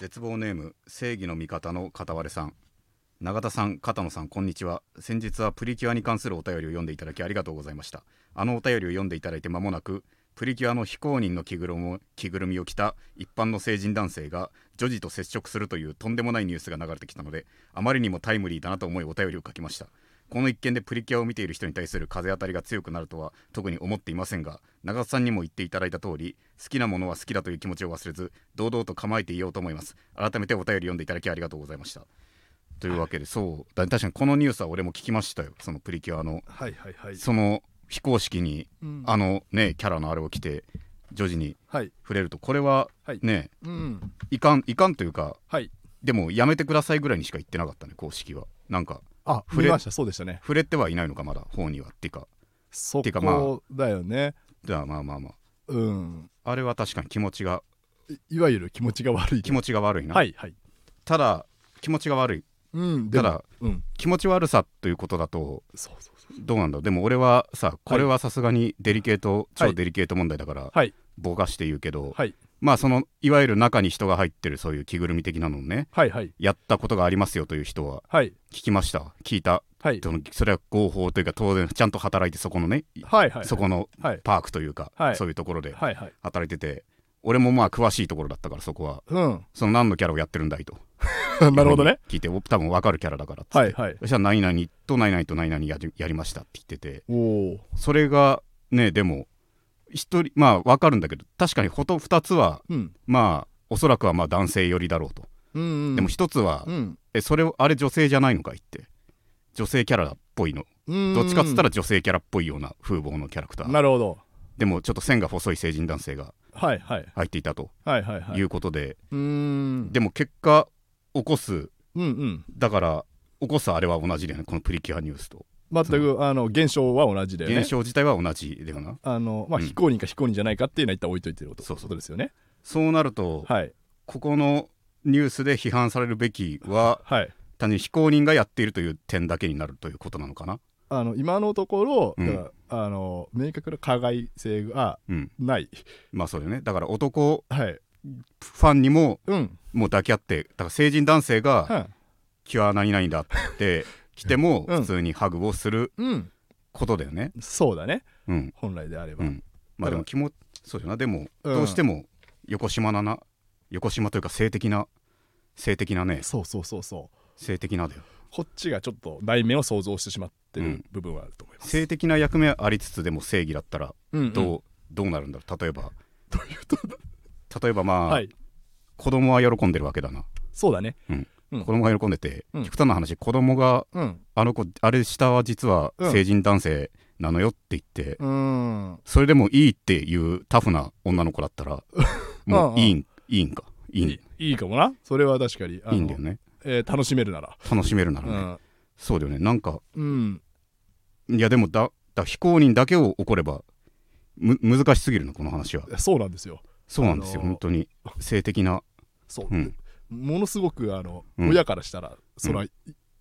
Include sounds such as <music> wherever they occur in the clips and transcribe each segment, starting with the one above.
絶望ネーム正義の味方の片割れさん。永田さん片野さんこんにちは。先日はプリキュアに関するお便りを読んでいただきありがとうございました。あのお便りを読んでいただいて間もなくプリキュアの非公認の着ぐるみを着ぐるみを着た一般の成人男性が女児と接触するというとんでもないニュースが流れてきたのであまりにもタイムリーだなと思いお便りを書きました。この一件でプリキュアを見ている人に対する風当たりが強くなるとは特に思っていませんが長田さんにも言っていただいた通り好きなものは好きだという気持ちを忘れず堂々と構えていようと思います。改めてお便り読んでいただきありがとうございました。というわけで、そうだ確かにこのニュースは俺も聞きましたよ。そのプリキュアの。はいはいはい。その非公式にうん。あのねキャラのあれを着て女児にはい。触れるとこれははい。ね、うん。いかんいかんというかはい。でもやめてくださいぐらいにしか言ってなかったね公式は。なんかあ触れ見ました。そうでしたね。触れてはいないのかまだ方には。っていうかそこだよね。じゃあまあまあまあ。うん。あれは確かに気持ちがいいわゆる気持ちが悪い。気持ちが悪いな、はいはい。ただ気持ちが悪い。うんただうん。気持ち悪さということだとどうなんだでも俺はさこれはさすがにデリケート、超デリケート問題だから、はい。ぼかして言うけど、はいまあそのいわゆる中に人が入ってるそういう着ぐるみ的なのをねはいはい。やったことがありますよという人ははい。聞きました？聞いた？はい。そのそれは合法というか当然ちゃんと働いてそこのね、はいはいそこのはい。パークというか、はい。そういうところではいはい。働いてて俺もまあ詳しいところだったからそこはうん。その何のキャラをやってるんだいと。<laughs> なるほどね。聞いてお多分分かるキャラだからっつって、はいはい。そしたら何々と何々と何々やりやりましたって言ってて。おおそれがねでも一人まあ分かるんだけど確かにほと2つはうん。まあおそらくはまあ男性寄りだろうと、うんうん。でも1つは、うん。えそれをあれ女性じゃないのかいって。女性キャラっぽいの。うん。どっちかっつったら女性キャラっぽいような風貌のキャラクター。なるほど。でもちょっと線が細い成人男性が入っていたと。はいはいはい。いうことで、でも結果起こす。うんうん。だから起こすあれは同じだよねこのプリキュアニュースと全くあの現象は同じだよね。現象自体は同じだよな。あのまあうん。非公認か非公認じゃないかっていうのは一旦置いといてること。そうそう。ことですよね。そうなると、はい。ここのニュースで批判されるべきははい。単に非公認がやっているという点だけになるということなのかな？あの今のところ、うん。あの明確な加害性がうん。ない。まあそうだよね。だから男はい。ファンにもうん。もう抱き合ってだから成人男性がは「キュア何々だ」って来てもうん。普通にハグをすることだよね。そうだね。うん。本来であれば、うん。まあでも気もそうだよな。でもうん。どうしても横島なな横島というか性的な性的なね。そうそうそうそう。性的なだよ。こっちがちょっと内面を想像してしまってるうん。部分はあると思います、性的な役目ありつつでも正義だったらうんうん。どう、どうなるんだろう？例えば。例えばまあ、はい。子供は喜んでるわけだな、そうだね。うんうん子供が喜んでて、うん。極端な話子供がうん。あの子あれ下は実はうん。成人男性なのよって言って、それでもいいっていうタフな女の子だったら <laughs> もういいんいいんか？いいん。いいいいかもな。それは確かに。いいんだよね。えー楽しめるなら。楽しめるならね、うん。そうだよね。なんかうん。いやでもだだ非公認だけを起こればむ難しすぎるのこの話は。そうなんですよ。そうなんですよ、あのー。本当に。性的な。そう、うんものすごくあの、うん。親からしたらそれは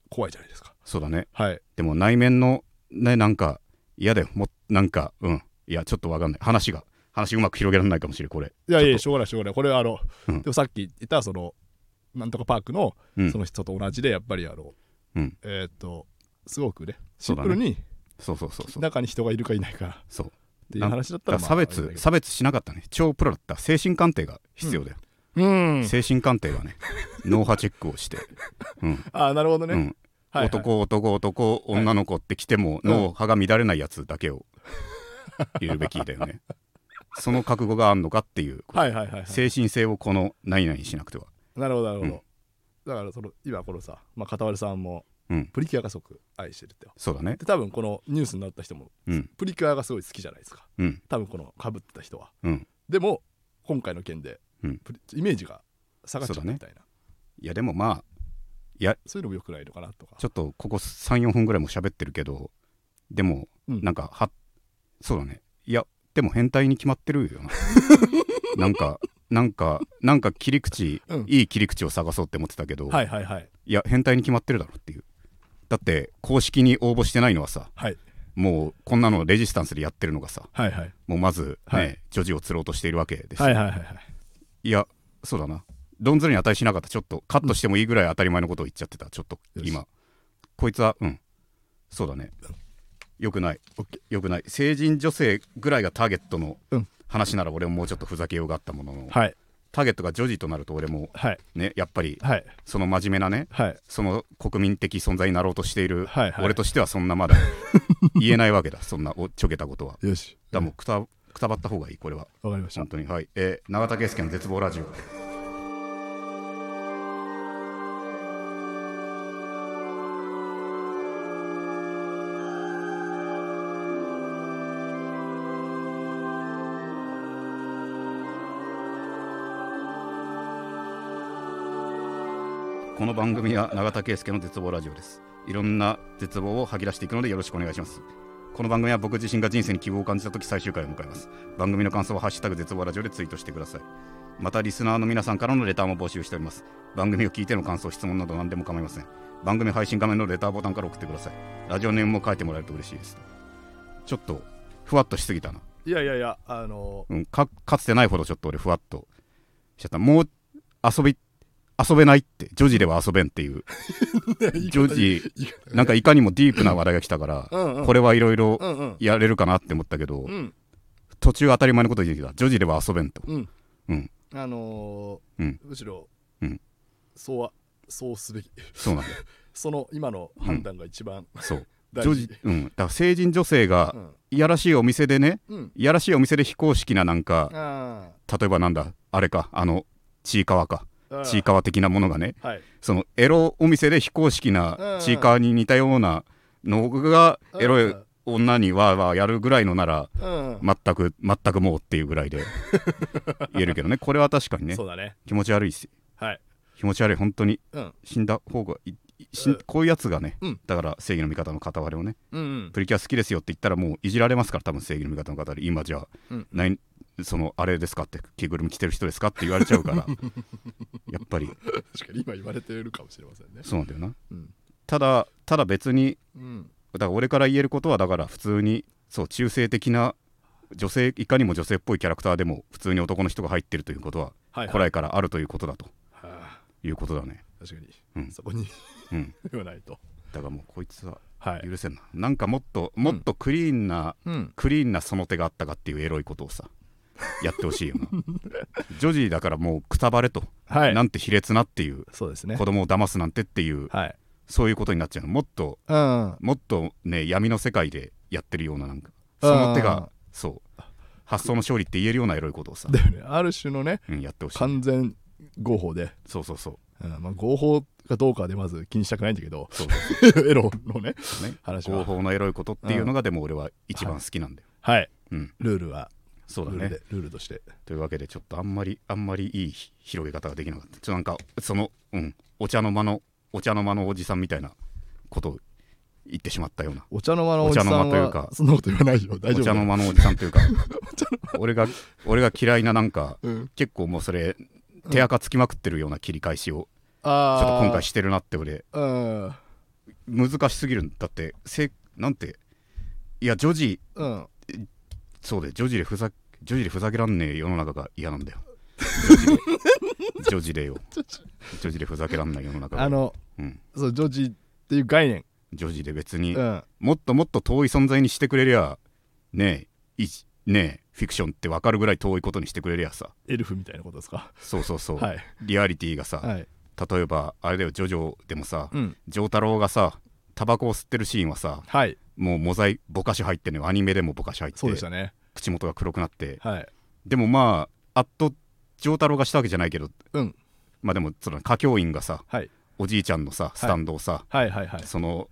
怖いじゃないですか、そうだね。はい。でも内面のねなんか嫌だよもなんかうん。いやちょっとわかんない。話が話うまく広げられないかもしれないこれ。いやいやしょうがないしょうがない。これはあの、うん。でもさっき言ったそのなんとかパークのうん。その人と同じでやっぱりあの、うん。えーっとすごくねシンプルにそうそうそうそう。中に人がいるかいないか。っそう。ていう話だったら、まあ、差別差別しなかったね。超プロだった。精神鑑定が必要だよ、うん精神鑑定がね <laughs> 脳波チェックをして、うん。ああなるほどね、うん。はいはい。男男男女の子って来てもうん脳波が乱れないやつだけを入れるべきだよね。<laughs> その覚悟があんのかっていうはいはいはいはい。精神性をこの何々にしなくては。なるほどなるほど、うん。だからその今このさ、まあ、片割さんもうん。プリキュアがすごく愛してるってよ。そうだね。で多分このニュースになった人もうん。プリキュアがすごい好きじゃないですか。うん。多分このかぶってた人は。うん。でも今回の件で、うん。イメージが下がっちゃうみたいな。いやでもまあいやそういうのも良くないのかなとか。ちょっとここ34分ぐらいも喋ってるけどでもうん。なんかはそうだね。いやでも変態に決まってるよな。<laughs> なんかなんかなんか切り口、うん。いい切り口を探そうって思ってたけど、はいはいはい。いや変態に決まってるだろっていう。だって公式に応募してないのはさはい。もうこんなのレジスタンスでやってるのがさはいはい。もうまずね、はい。女児を釣ろうとしているわけですよ、はいはいはいはいいやそうだな。論ずるに値しなかった。ちょっとカットしてもいいぐらい当たり前のことを言っちゃってた。ちょっと今。こいつはうん。そうだね。よくない。よくない。成人女性ぐらいがターゲットのうん。話なら俺ももうちょっとふざけようがあったものの、はい。ターゲットが女児となると俺もはい。ねやっぱりはい。その真面目なねはい。その国民的存在になろうとしているはいはい。俺としてはそんなまだ言えないわけだ。そんなおちょけたことは。よし。だもうくたくたばった方がいいこれは。わかりました。本当に。はい。えー永田圭介の絶望ラジオ。この番組は永田圭介の絶望ラジオです。いろんな絶望を吐き出していくのでよろしくお願いしますこの番組は僕自身が人生に希望を感じた時最終回を迎えます。番組の感想はハッシュタグ絶望ラジオでツイートしてください。またリスナーの皆さんからのレターも募集しております。番組を聞いての感想質問など何でも構いません。番組配信画面のレターボタンから送ってください。ラジオネームも書いてもらえると嬉しいです。ちょっとふわっとしすぎたな、いやいやいやあのうん、かかつてないほどちょっと俺ふわっとしちゃった。もう遊び遊べないって女児では遊べんっていう。<laughs> 女児なんかいかにもディープな話題が来たから、うんうん。これはいろいろうんうん。やれるかなって思ったけど、うん。途中当たり前のこと言ってきた女児では遊べんと。うん。うん。あのーうん。むしろ、うん。そうはそうすべき。そうなんだよ。<laughs> その今の判断が一番そう。大事。女児うん。だから成人女性がうん。いやらしいお店でねうん。いやらしいお店で非公式ななんかあ例えばなんだあれかあのちいかわかちいかわ的なものがねはい。そのエロお店で非公式なちいかわに似たようなのがエロい女にははやるぐらいのならうん。全く全くもうっていうぐらいで言えるけどね。<laughs> これは確かにねそうだね。気持ち悪いし。はい。気持ち悪い本当に。うん。死んだ方がいいしうん。こういうやつがね、うん。だから正義の味方の片割れをねうんうん。プリキュア好きですよって言ったらもういじられますから多分正義の味方の方で。今じゃあ、うん。ないそのあれですかって着ぐるみ着てる人ですかって言われちゃうから <laughs> やっぱり。確かに今言われてるかもしれませんね。そうなんだよな。うん。ただただ別にうん。だから俺から言えることはだから普通にそう中性的な女性いかにも女性っぽいキャラクターでも普通に男の人が入ってるということははいはい。古来からあるということだと。はあ。いうことだね。確かに、うん。そこにうん。言わないと。だからもうこいつははい。許せんな。なんかもっともっとクリーンな、うん。クリーンなその手があったかっていうエロいことをさやってほしいよな。<laughs> 女児だからもうくたばれと、はい。なんて卑劣なっていう。そうですね。子供を騙すなんてっていう。はい。そういうことになっちゃうの。もっとうん。もっとね闇の世界でやってるようななんか。その手うんがそう。発想の勝利って言えるようなエロいことをさ、ね。ある種のねうん、やってほしい。完全合法で、そうそうそう。うん。まあ、合法かどうかでまず気にしたくないんだけどそうそう <laughs> エロのねね。話は。合法のエロいことっていうのがでも俺は一番好きなんだよ、はい。うん。ルールはそうだね。ルールでルールとして。というわけでちょっとあんまりあんまりいい広げ方ができなかった。ちょっとなんかそのうん。お茶の間のお茶の間のおじさんみたいなことを言ってしまったような。お茶の間のおじさんお茶の間というかはそんなこと言わないよ。大丈夫お茶の間のおじさんというか。<laughs> 俺が俺が嫌いななんかうん。結構もうそれ手垢つきまくってるような切り返しをちょあっと今回してるなって俺。うん。難しすぎる。んだってせなんていや女児うんそうで女児でふざ女児でふざけらんねえ世の中が嫌なんだよ。<laughs> 女児でよ。女児でふざけらんない世の中が。あのうん。そうジョージっていう概念。女児で別にうん。もっともっと遠い存在にしてくれりゃねえいねえフィクションって分かるぐらい遠いことにしてくれりゃさ。エルフみたいなことですか？そうそうそう、はい。リアリティがさ、はい。例えばあれだよジョジョでもさうん。丈太郎がさタバコを吸ってるシーンはさはいもうモザイぼかし入ってんのよ。アニメでもぼかし入って。そうでしたね。口元が黒くなって。はい。でもまああっと丈太郎がしたわけじゃないけど。うん。まあでもその歌教員がさはい。おじいちゃんのさスタンドをさ、はいはいはい。その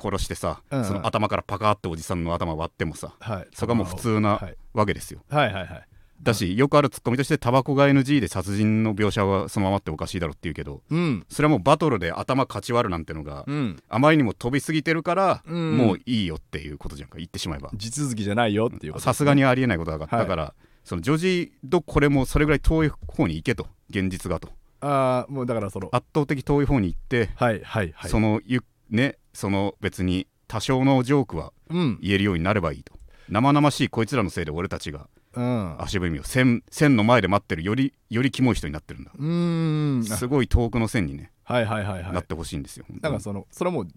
殺してさ、うんうん。その頭からパカーっておじさんの頭割ってもさはい。そこはもう普通なはい。わけですよ。はいはいはいだしよくあるツッコミとしてタバコが NG で殺人の描写はそのままっておかしいだろって言うけどうん。それはもうバトルで頭かち割るなんてのがうん。あまりにも飛びすぎてるから、うん。もういいよっていうことじゃんか言ってしまえば地続きじゃないよっていうさすがにありえないことだから、はい。だからその女児とこれもそれぐらい遠い方に行けと現実がと。ああもうだからその圧倒的遠い方に行って、はいはいはい。そのゆねその別に多少のジョークはうん。言えるようになればいいと。生々しいこいつらのせいで俺たちがうん。足踏みを線線の前で待ってるよりよりキモい人になってるんだ。うーん。すごい遠くの線にね、はいはいはいはい。なってほしいんですよ。だからそのそれはもうだ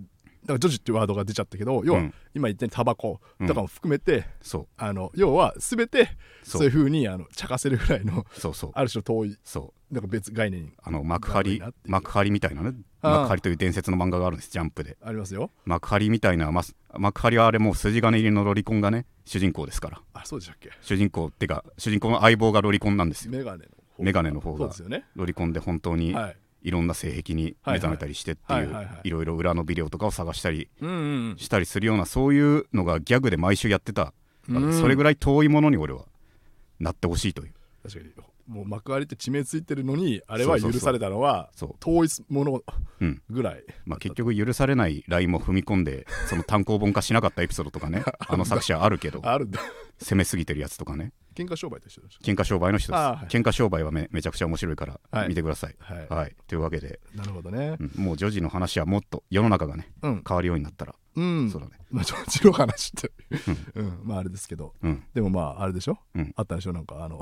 からジョジっていうワードが出ちゃったけど要はうん今言ったようにタバコうん。とかも含めて、そう。あの要は全てそそういううふうにあの茶化せるぐらいのそうそう。ある種遠いそうなんか別概念。あの幕張幕張みたいなね。幕張という伝説の漫画があるんです。ジャンプで。ありますよ。幕張みたいな、ま、幕張はあれもう筋金入りのロリコンがね。主人公ですから。あそうでしたっけ？主人公ってか主人公の相棒がロリコンなんですよ。メガネの方メガネの方がそうですよね。ロリコンで本当にはい。いろんな性癖に目覚めたりしてっていうはいろいろ裏のビデオとかを探したりしたりするようなそういうのがギャグで毎週やってたうん。それぐらい遠いものに俺はなってほしいという。確かにもう幕張って地名ついてるのにあれは許されたのは遠いものうん。ぐらい。まあ、結局許されないラインも踏み込んで <laughs> その単行本化しなかったエピソードとかね <laughs> あの作者あるけどある。んだ攻めすぎてるやつとかね。喧嘩商売と一緒でし喧嘩商売の人です、はい。喧嘩商売はめめちゃくちゃ面白いからはい。見てください、はい、はい。というわけで、なるほどね。うん。もう女児の話はもっと世の中がねうん。変わるようになったら、うん。そうだね。まあジョの話って。うん。まああれですけど。うん。でもまああれでしょ？うん。あったでしょ？なんかあの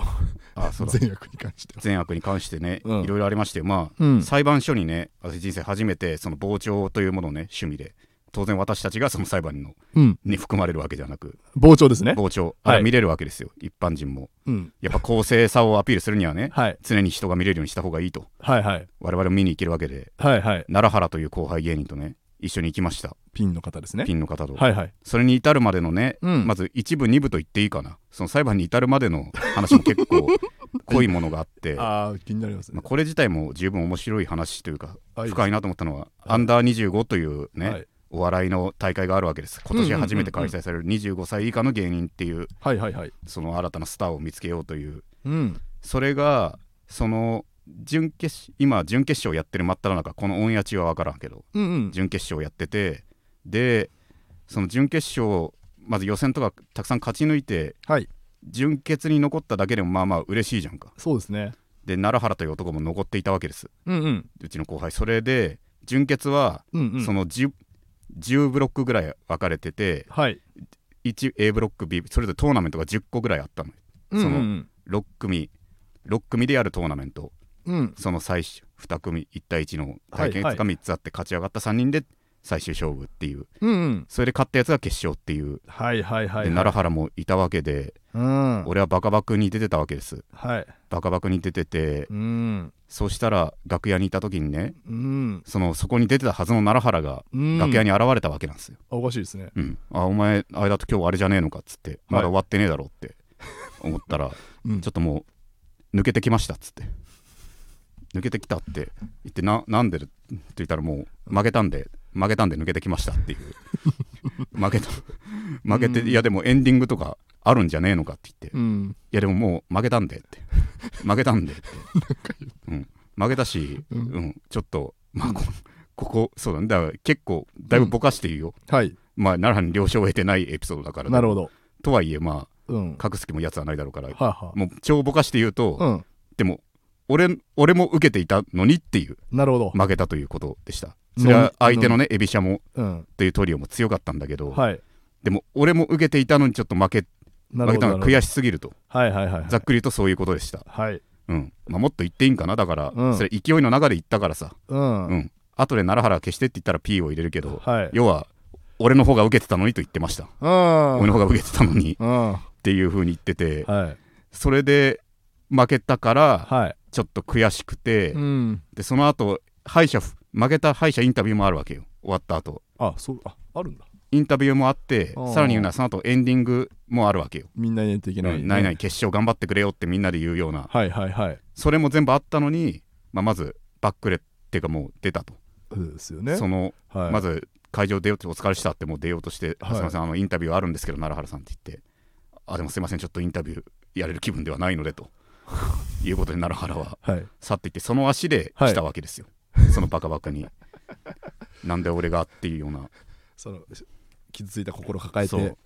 あそうだ。善悪に関しては。善悪に関してね、うん。いろいろありましてまあ、うん。裁判所にね私人生初めてその傍聴というものをね趣味で当然私たちがその裁判のうん。に含まれるわけじゃなく。傍聴ですね。傍聴。はい。あれ見れるわけですよ、一般人も。うん。やっぱ公正さをアピールするにはねはい。常に人が見れるようにした方がいいと。はいはい。我々も見に行けるわけで。はいはい。奈良原という後輩芸人とね一緒に行きました。ピンの方ですね。ピンの方と、はいはい。それに至るまでのね、うん。まず一部二部と言っていいかな。その裁判に至るまでの話も結構 <laughs> 濃いものがあって。ああ気になりますね。まあ、これ自体も十分面白い話というかはい。深いなと思ったのは、アンダー25というね、はい。お笑いの大会があるわけです。今年初めて開催される25歳以下の芸人っていうはいはいはい。その新たなスターを見つけようという。うん。それがその準決今準決勝やってる真っ只中このオンエア中は分からんけどうんうん。準決勝やっててでその準決勝まず予選とかたくさん勝ち抜いてはい。準決に残っただけでもまあまあ嬉しいじゃんか。そうですね。で奈良原という男も残っていたわけです。うんうん。うちの後輩。それで準決はうんうん。その 10, 10ブロックぐらい分かれててはい。1A ブロック B それぞれトーナメントが10個ぐらいあったのうんそのうん。6組6組でやるトーナメントうん。その最終2組1対1の対決はいが3つあって勝ち上がった3人で最終勝負っていう。うんうん。それで勝ったやつが決勝っていう。はいはいはいで奈良原もいたわけでうん。俺はバカバクに出てたわけです。はい。バカバクに出ててうん。そうしたら楽屋にいた時にねうん。そのそこに出てたはずの奈良原がうん。楽屋に現れたわけなんですよ、あおかしいですね。うん、あお前あれだと今日あれじゃねえのかっつってまだ終わってねえだろって思ったら、うん。ちょっともう抜けてきましたっつって抜けてきたって言ってななんでって言ったらもう負けたんで負けたんで抜けてきましたっていう。<laughs> 負けた負けて、うん。いやでもエンディングとかあるんじゃねえのかって言って、いうん。やでももう負けたんでって。負けたんでって、う。ん、負けたし、ううん。んちょっとまあこここそうだね。だから結構だいぶぼかしているよ、はい。まあ奈良に了承を得てないエピソードだから。なるほど。とはいえまうん。あ隠す気もやつはないだろうから、はいはもう超ぼかして言うと、でも俺俺も受けていたのにっていう。なるほど。負けたということでした。それは相手のねエビシャモうん。というトリオも強かったんだけど、はい。でも俺も受けていたのにちょっと負け負けたのが悔しすぎると。はいはいはい。ざっくり言うとそういうことでした、はい。うん。まあ、もっと言っていいんかな？だから、うん。それ勢いの中で言ったからさ、うん。うん、後で奈良原消してって言ったら P を入れるけど、はい。要は俺の方が受けてたのにと言ってました、うん。俺の方が受けてたのにっうん。はていう風に言ってて、い。それで負けたからはいちょっと悔しくて、うん。でその後敗者負けた敗者インタビューもあるわけよ。終わった後。あそうああるんだ。インタビューもあってさらに言うのはその後エンディングもあるわけよ。みんな入れていけない。ないない決勝頑張ってくれよってみんなで言うような。はいはいはい。それも全部あったのに、まあ、まずバックレっていうかもう出たと、そうですよね。そのはい。まず会場出ようってお疲れしたってもう出ようとして、はい。すいませんあのインタビューあるんですけど奈良原さんって言ってあでもすいませんちょっとインタビューやれる気分ではないのでと <laughs> いうことで奈良原ははい。去っていってその足で来たわけですよ、<laughs> そのバカバカに。なんで俺がっていうような。その傷ついた心抱えそう。て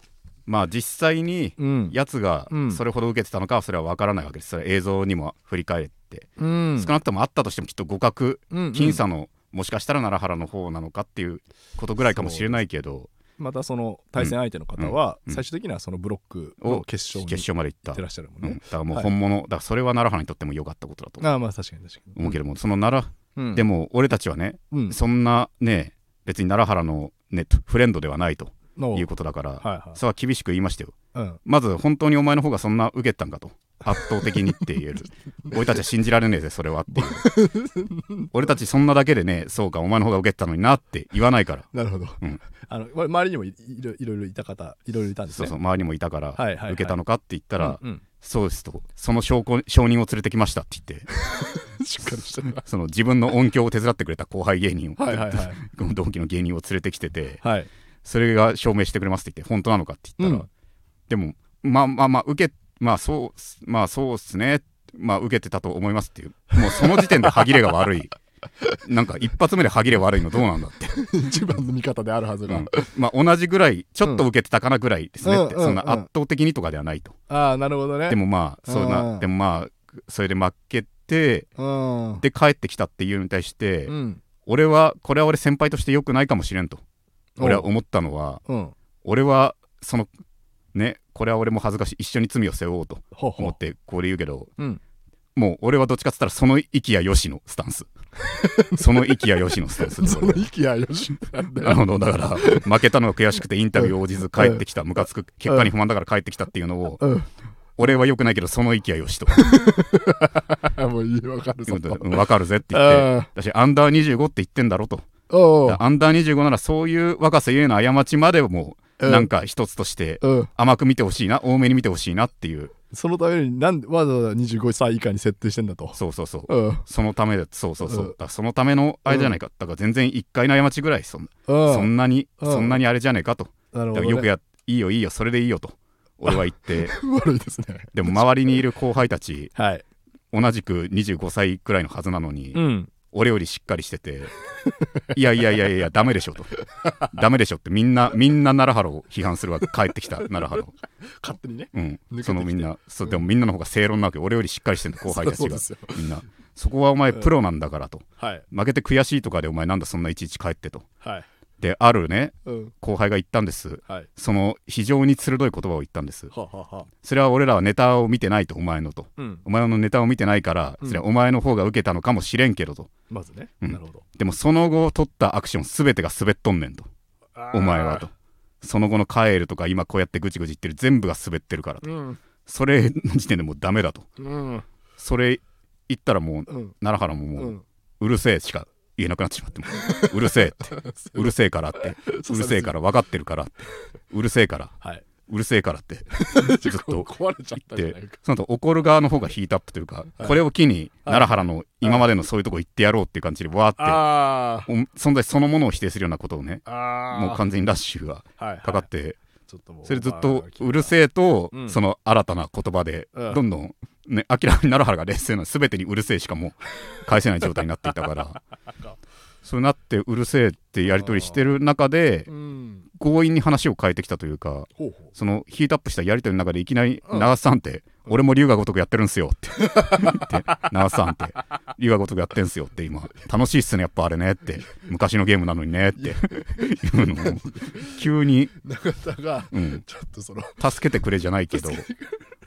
まあ実際にうん。やつがうん。それほど受けてたのかはそれは分からないわけです。それは映像にも振り返って、うん。少なくともあったとしてもきっと互角うん。僅差の、もしかしたら奈良原の方なのかっていうことぐらいかもしれないけどまたその対戦相手の方はうん最終的にはそのブロックの決勝に決勝まで行った。てらっしゃるもんうん、ねだ、からもうはい。本物、だからそれは奈良原にとっても良かったことだとああまあ確かに確かに。思うけども、その奈良、うん。でも俺たちはねうん。そんなね別に奈良原のネットフレンドではないとのいうことだから、はいはい。それは厳しく言いましたよ。うん。まず本当にお前の方がそんな受けてたんかと圧倒的にって言える。<laughs> 俺たちは信じられねえぜそれはっていう。俺たちそんなだけでねそうかお前の方が受けてたのになって言わないから。なるほど、うん。あのま周りにもいいろいろいた方いろいろいたんですね。そうそう周りにもいたから、はいはいはい。受けたのかって言ったら、うんうん。そうですとその証拠証人を連れてきましたって言って <laughs> しっかりしてるな。その自分の音響を手伝ってくれた後輩芸人を、はいはいはい。この同期の芸人を連れてきててはい。それが証明してくれますって言って本当なのかって言ったら、うん。でもまあまあまあ受けまあそうまあそうっすね。まあ受けてたと思いますっていう。もうその時点で歯切れが悪い。<laughs> なんか一発目で歯切れ悪いのどうなんだって、一番の味方であるはずが、うん。まあ同じぐらいちょっと受けてたかなぐらいですねって、うんうんそんな圧倒的にとかではないと、ああなるほどね。でもまあそううなん。でもまあそれで負けてうん。で帰ってきたっていうのに対して、うん。俺はこれは俺先輩として良くないかもしれんと。俺は思ったのはうん。俺はそのねこれは俺も恥ずかしい。一緒に罪を背負おうと思ってこれ言うけどうん。もう俺はどっちかっつったらその息やよしのスタンス。<laughs> その息やよしのスタンスで。その息やよしなるほどだから負けたのが悔しくてインタビュー応じず帰ってきた。ムカつく。結果に不満だから帰ってきたっていうのをうん。俺は良くないけどその息やよしと。<laughs> もういいわかるぞ分かるぜって言って。私アンダー25って言ってんだろと。アンダー25ならそういう若さゆえの過ちまでもうんなんか一つとしてうん。甘く見てほしいな多めに見てほしいなっていう。そのためになんでわざわざ25歳以下に設定してんだと。そうそうそう。うん。そのためでそうそうそう、うん。そのためのあれじゃないか、だから全然1回の過ちぐらいそん,、うん。そんなに、うん。そんなにあれじゃねえかと、なるほど、ね、よくやいいよいいよそれでいいよと。俺は言って。<laughs> 悪いですね。でも周りにいる後輩たちはい。同じく25歳くらいのはずなのに、うん俺よりしっかりしてていやいやいやいやダメでしょと。ダメでしょってみんなみんな奈良原を批判するわけ帰ってきた奈良原を勝手にね。うん。そのみんなそうでもみんなの方が正論なわけ俺よりしっかりしてる後輩たちが。みんな。そこはお前プロなんだからと。はい。負けて悔しいとかでお前なんだそんないちいち帰ってと。はいであるねうん。後輩が言ったんです。はい。その非常に鋭い言葉を言ったんです。はははそれは俺らはネタを見てないとお前のと。うん。お前のネタを見てないからうん。それはお前の方が受けたのかもしれんけどと。まずね、うん。なるほど。でもその後取ったアクション全てが滑っとんねんと。お前はと。その後の帰るとか今こうやってぐちぐち言ってる全部が滑ってるからと。うん。それの時点でもうダメだと。うん。それ言ったらもううん。奈良原もうもうん。うるせえしか言えなくなってしまっても。う <laughs> うるせえって。<laughs> うるせえからって。うるせえから分かってるからって。うるせえから。はい。うるせえからって。<laughs> ずっと壊れちゃって。その後怒る側の方がヒートアップというか、これを機に奈良原の今までのそういうとこ行ってやろうっていう感じでわーって存在そのものを否定するようなことをね。もう完全にラッシュがかかってそれずっとうるせえとうん。その新たな言葉でうん。どんどんね明らかに奈良原が劣勢な全てにうるせえしかもう返せない状態になっていたから。<laughs> そうなってうるせえってやり取りしてる中でうん。強引に話を変えてきたというか。そのヒートアップしたやり取りの中でいきなりうん長瀬さんって俺も龍が如くやってるんすよって。<laughs> 長瀬さんって龍が如くやってんすよって今楽しいっすねやっぱあれねって昔のゲームなのにねって。いうのを急に、<laughs> 中田がうん、ちょっとその助けてくれじゃないけど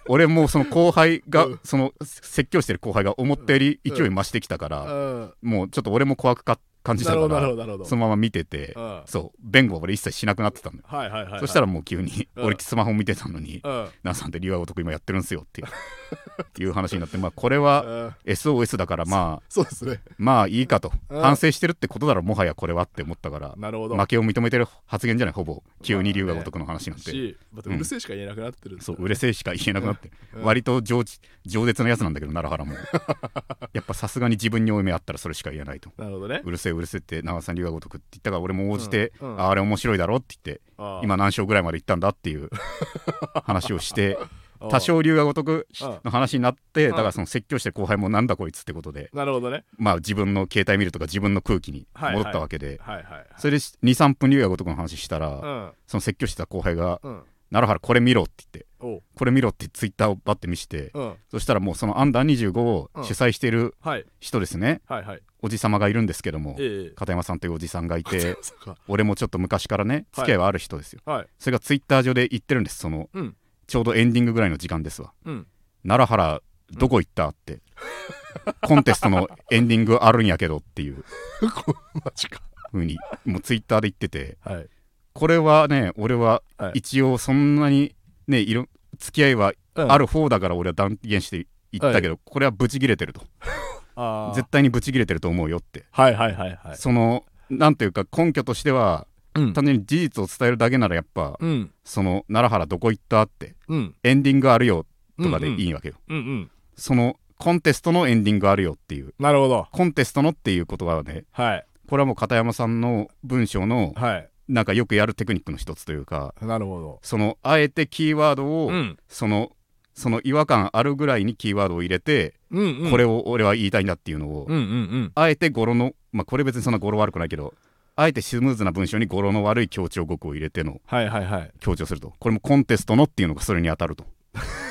俺もその後輩が、うん。その説教してる後輩が思ったより勢い増してきたから、うん。もうちょっと俺も怖くか感じたかなるほどなるほら。そのまま見てて、うん。そう弁護は俺一切しなくなってたんだよ、はいはいはいはい。そしたらもう急に、うん。俺スマホ見てたのにうん。「なさんって龍が如く今やってるんすよ」っていう <laughs> っていう話になってまあこれはうん。SOS だからまあそうですね。まあいいかと。うん。反省してるってことだろもはやこれはって思ったからなるほど。負けを認めてる発言じゃないほぼ。急に龍が如くの話なんて、し、またうるせえしか言えなくなってるんだそううれせえしか言えなくなって、うん。割と上知饒舌なやつなんだけど奈良原も。やっぱさすがに自分に負い目あったらそれしか言えないと。なるほどね。うるせえうるせえって長瀬さん龍が如くって言ったから俺も応じて、うんうんああれ面白いだろって言って今何章ぐらいまで行ったんだっていう <laughs> 話をして多少龍が如くあの話になってんだからその説教してる後輩もなんだこいつってことでなるほどね。まあ自分の携帯見るとか自分の空気に戻ったわけで。それで23分龍が如くの話したら、うん。その説教してた後輩がうん。奈良原これ見ろって言ってこれ見ろってツイッターをバッて見してうん。そしたらもうそのアンダー25を主催しているはい。人ですね、はいはい。おじさまがいるんですけどもええ片山さんというおじさんがいて俺もちょっと昔からね付き合いはある人ですよ、はい。それがツイッター上で言ってるんですその、うん。ちょうどエンディングぐらいの時間ですわ。うん奈良原どこ行った？って、コンテストのエンディングあるんやけどっていう <laughs> こマジか。風にもうツイッターで言っててはいこれはね俺ははい。一応そんなにねいろ付き合いはうん。ある方だから俺は断言して言ったけど、これはブチギレてると。<laughs> 絶対にブチギレてると思うよって、はいはいはいはい。そのなんていうか根拠としてはうん。単純に事実を伝えるだけならやっぱ、うん。その奈良原どこ行ったってうん。エンディングあるよとかでいいわけよ、うんうん。そのコンテストのエンディングあるよっていう。なるほど。コンテストのっていう言葉はねはい。これはもう片山さんの文章のはいなんかよくやるテクニックの一つというかなるほど。そのあえてキーワードを、うん。そのその違和感あるぐらいにキーワードを入れて、うんうん。これを俺は言いたいんだっていうのを、うんうんうん。あえて語呂のまあこれ別にそんな語呂悪くないけどあえてスムーズな文章に語呂の悪い強調語句を入れてのはいはいはい。強調すると。これもコンテストのっていうのがそれに当たると、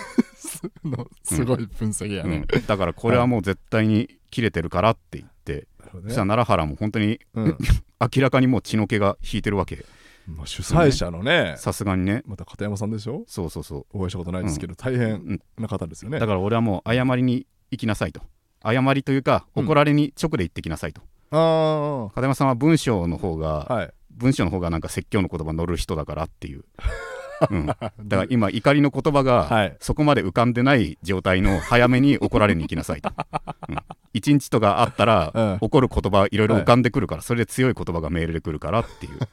<laughs> のすごい分析やうん。ね、だからこれはもう絶対に切れてるからって言って、どね。そしたら奈良原も本当にうん。<laughs> 明らかにもう血の気が引いてるわけ。まあ主催者のねさすがにね。また片山さんでしょ？そうそうそう。お会いしたことないですけど、大う変んな方ですよね。だから俺はもう謝りに行きなさいと。謝りというかうん。怒られに直で行ってきなさいと、あ片山さんは文章の方が、あはい。文章の方がなんか説教の言葉乗る人だからっていう、うん、だから今怒りの言葉が、はい。そこまで浮かんでない状態の早めに怒られに行きなさいと、うん、1日とかあったら、うん。怒る言葉いろいろ浮かんでくるから、それで強い言葉がメールで来るからっていう。だか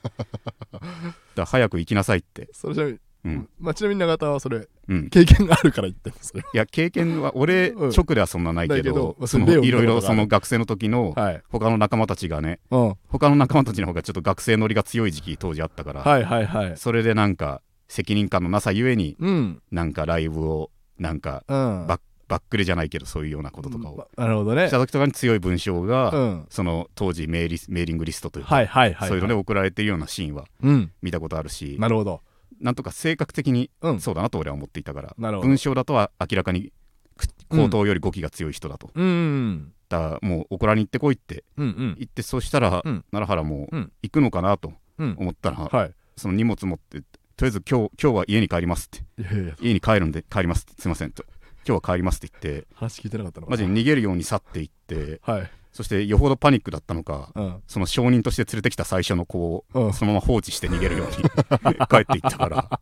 ら早く行きなさいって、それじゃうん。まあ、ちなみに永田はそれうん、経験があるから言ってんのそれいや経験は俺うん。直ではそんなないけどいろいろその学生の時のはい、他の仲間たちがねうん、他の仲間たちの方がちょっと学生乗りが強い時期当時あったから、はいはいはい。それでなんか責任感のなさゆえにうん。なんかライブをなんかうん。ババックレじゃないけどそういうようなこととかを。なるほどね。した時とかに強い文章が、うん。その当時メーリスメーリングリストというか、はいはいはいそういうので送られてるようなシーンはうん。見たことあるしなるほど。なんとか性格的にうん。そうだなと俺は思っていたから、なるほど。文章だとは明らかにく口頭より語気が強い人だと、うんだからもう怒らに行ってこいってうんうん。言ってそしたら、うん。奈良原もうん。行くのかなとうん。思ったら、はい。その荷物持ってとりあえず今日今日は家に帰りますって。いやいや。家に帰るんで帰りますって。すいませんと。今日は帰りますって言って。話聞いてなかったのかマジで逃げるように去っていって。はい。そしてよほどパニックだったのかうん。その証人として連れてきた最初の子をうん。そのまま放置して逃げるように <laughs> 帰っていったからわ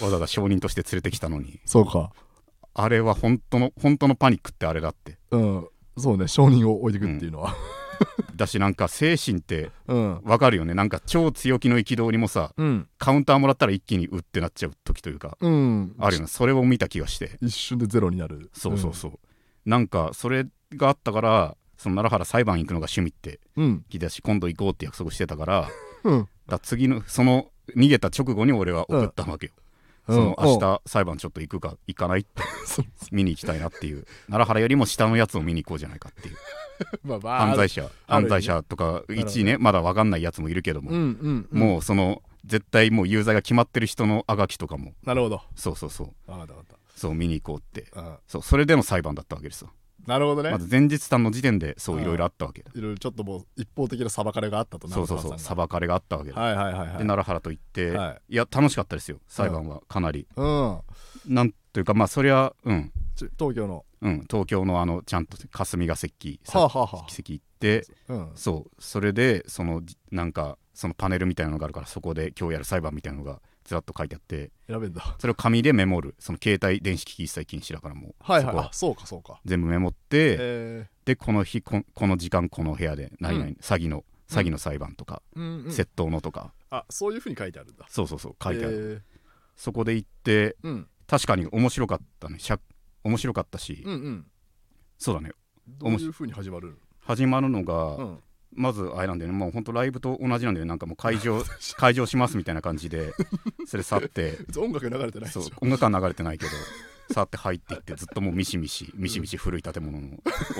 ざわざ証人として連れてきたのに。そうか。あれは本当の本当のパニックってあれだって。うん。そうね。承認を置いていくっていうのは <laughs> だしなんか精神ってうん。わかるよね。なんか超強気の憤りもさうん。カウンターもらったら一気にうってなっちゃう時というかうん。あるよね。それを見た気がして。一瞬でゼロになる。そうそうそう、なんかそれがあったからその奈良原裁判行くのが趣味ってうん。聞いたし今度行こうって約束してたからうん。だ次のその逃げた直後に俺は送ったわけよ、うんそのうん明日裁判ちょっと行くか行かないって。<laughs> 見に行きたいなっていう。奈良原よりも下のやつを見に行こうじゃないかっていう。まあまあ犯罪者犯罪者とかほど1位ね。まだ分かんないやつもいるけども、うんうんうん。もうその絶対もう有罪が決まってる人のあがきとかも。なるほど。そうそうそう。そう見に行こうって。そうそれでの裁判だったわけですよなるほどね。まず前日談の時点でそういろいろあったわけだ。いろいろちょっともう一方的な裁かれがあったと。そうそうそうさ裁かれがあったわけだ、はいはいはいはい。で奈良原と行って、、はい。や楽しかったですよ裁判はかなり、うん。なんというかまあそりゃうん。ち東京の。うん東京のあのちゃんと霞が関はあはあは奇跡行ってあうん。そう。それでそのじなんかそのパネルみたいなのがあるからそこで今日やる裁判みたいなのがずらっと書いてあって。選べんだ。それを紙でメモる。その携帯電子機器一切禁止だからもう、はいはい。あそうかそうか。全部メモって、えでこの日ここの時間この部屋で何々、うん。詐欺の詐欺の裁判とか、ーうんうん。窃盗のとか。あそういうふうに書いてあるんだ。そうそうそう書いてある、るそこで行ってうん。確かに面白かったね。しゃ面白かったし、うんうん。そうだね。どういうふうに始まる始まるのが、うんまずあれなんだよね。もうほんとライブと同じなんだよね。なんかもう会場会場しますみたいな感じで <laughs> それ去って。音楽流れてないそう。音楽は流れてないけどさって入っていってずっともうミシミシミシミシ古い建物の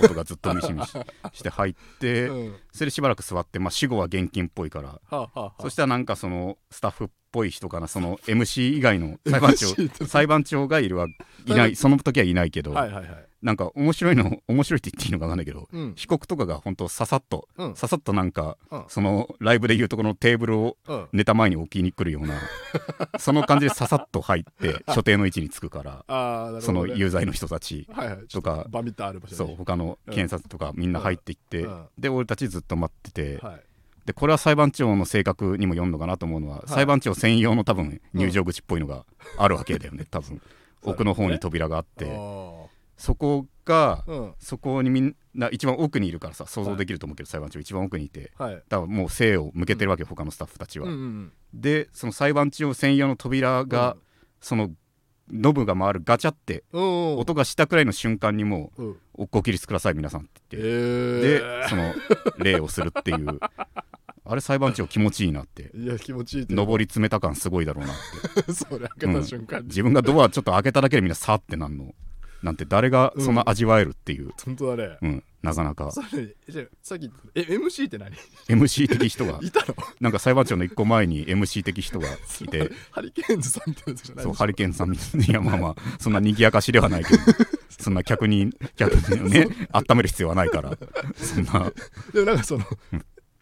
音がずっとミシミシして入ってうん。それでしばらく座ってまあ死後は現金っぽいから。はあはあはあ。そしたらなんかそのスタッフっぽい人かな。その MC 以外の裁判長裁判長がいるはいない。その時はいないけど、はいはいはいなんか面白いの <laughs> 面白いって言っていいのか分かんないけどうん。被告とかが本当ささっとうん。ささっとなんかうん。そのライブでいうところのテーブルをうん。ネタ前に置きに来るような <laughs> その感じでささっと入って <laughs> 所定の位置につくからああなるその有罪の人たちはいはい。とか場みたいある場所にそう他の検察とかみんな入っていってうん。で俺たちずっと待っててはい。でこれは裁判長の性格にも読んのかなと思うのは、い。裁判長専用の多分入場口っぽいのがあるわけだよね多分。奥の方に扉があって。あそこがーうん。そこにみんな一番奥にいるからさ想像できると思うけど、裁判長一番奥にいて。はい。だからもう背を向けてるわけよ、他のスタッフたちは。うんうんでその裁判長専用の扉が、そのノブが回るガチャってうんう。ん音がしたくらいの瞬間にもうん。う「ご起立ください皆さん」ってえ言って、ー、でその礼をするっていう <laughs> あれ裁判長気持ちいいなって。いや気持ちいいって。上り詰めた感すごいだろうなって。<laughs> それ開けた瞬間に、自分がドアちょっと開けただけでみんなさってなんのなんて誰がそん。な味わえるっていう、本当だね。うんなかなか。それじゃあさっきえ MC って何？MC 的人が。<laughs> いたの？なんか裁判長の一個前に MC 的人がいて。ハリケーンズさんみたいなやつじゃないそうハリケーンさんみたいな。いやまあまあそんな賑やかしではないけど <laughs> そんな客に客にね温める必要はないから。そんな。でもなんかその、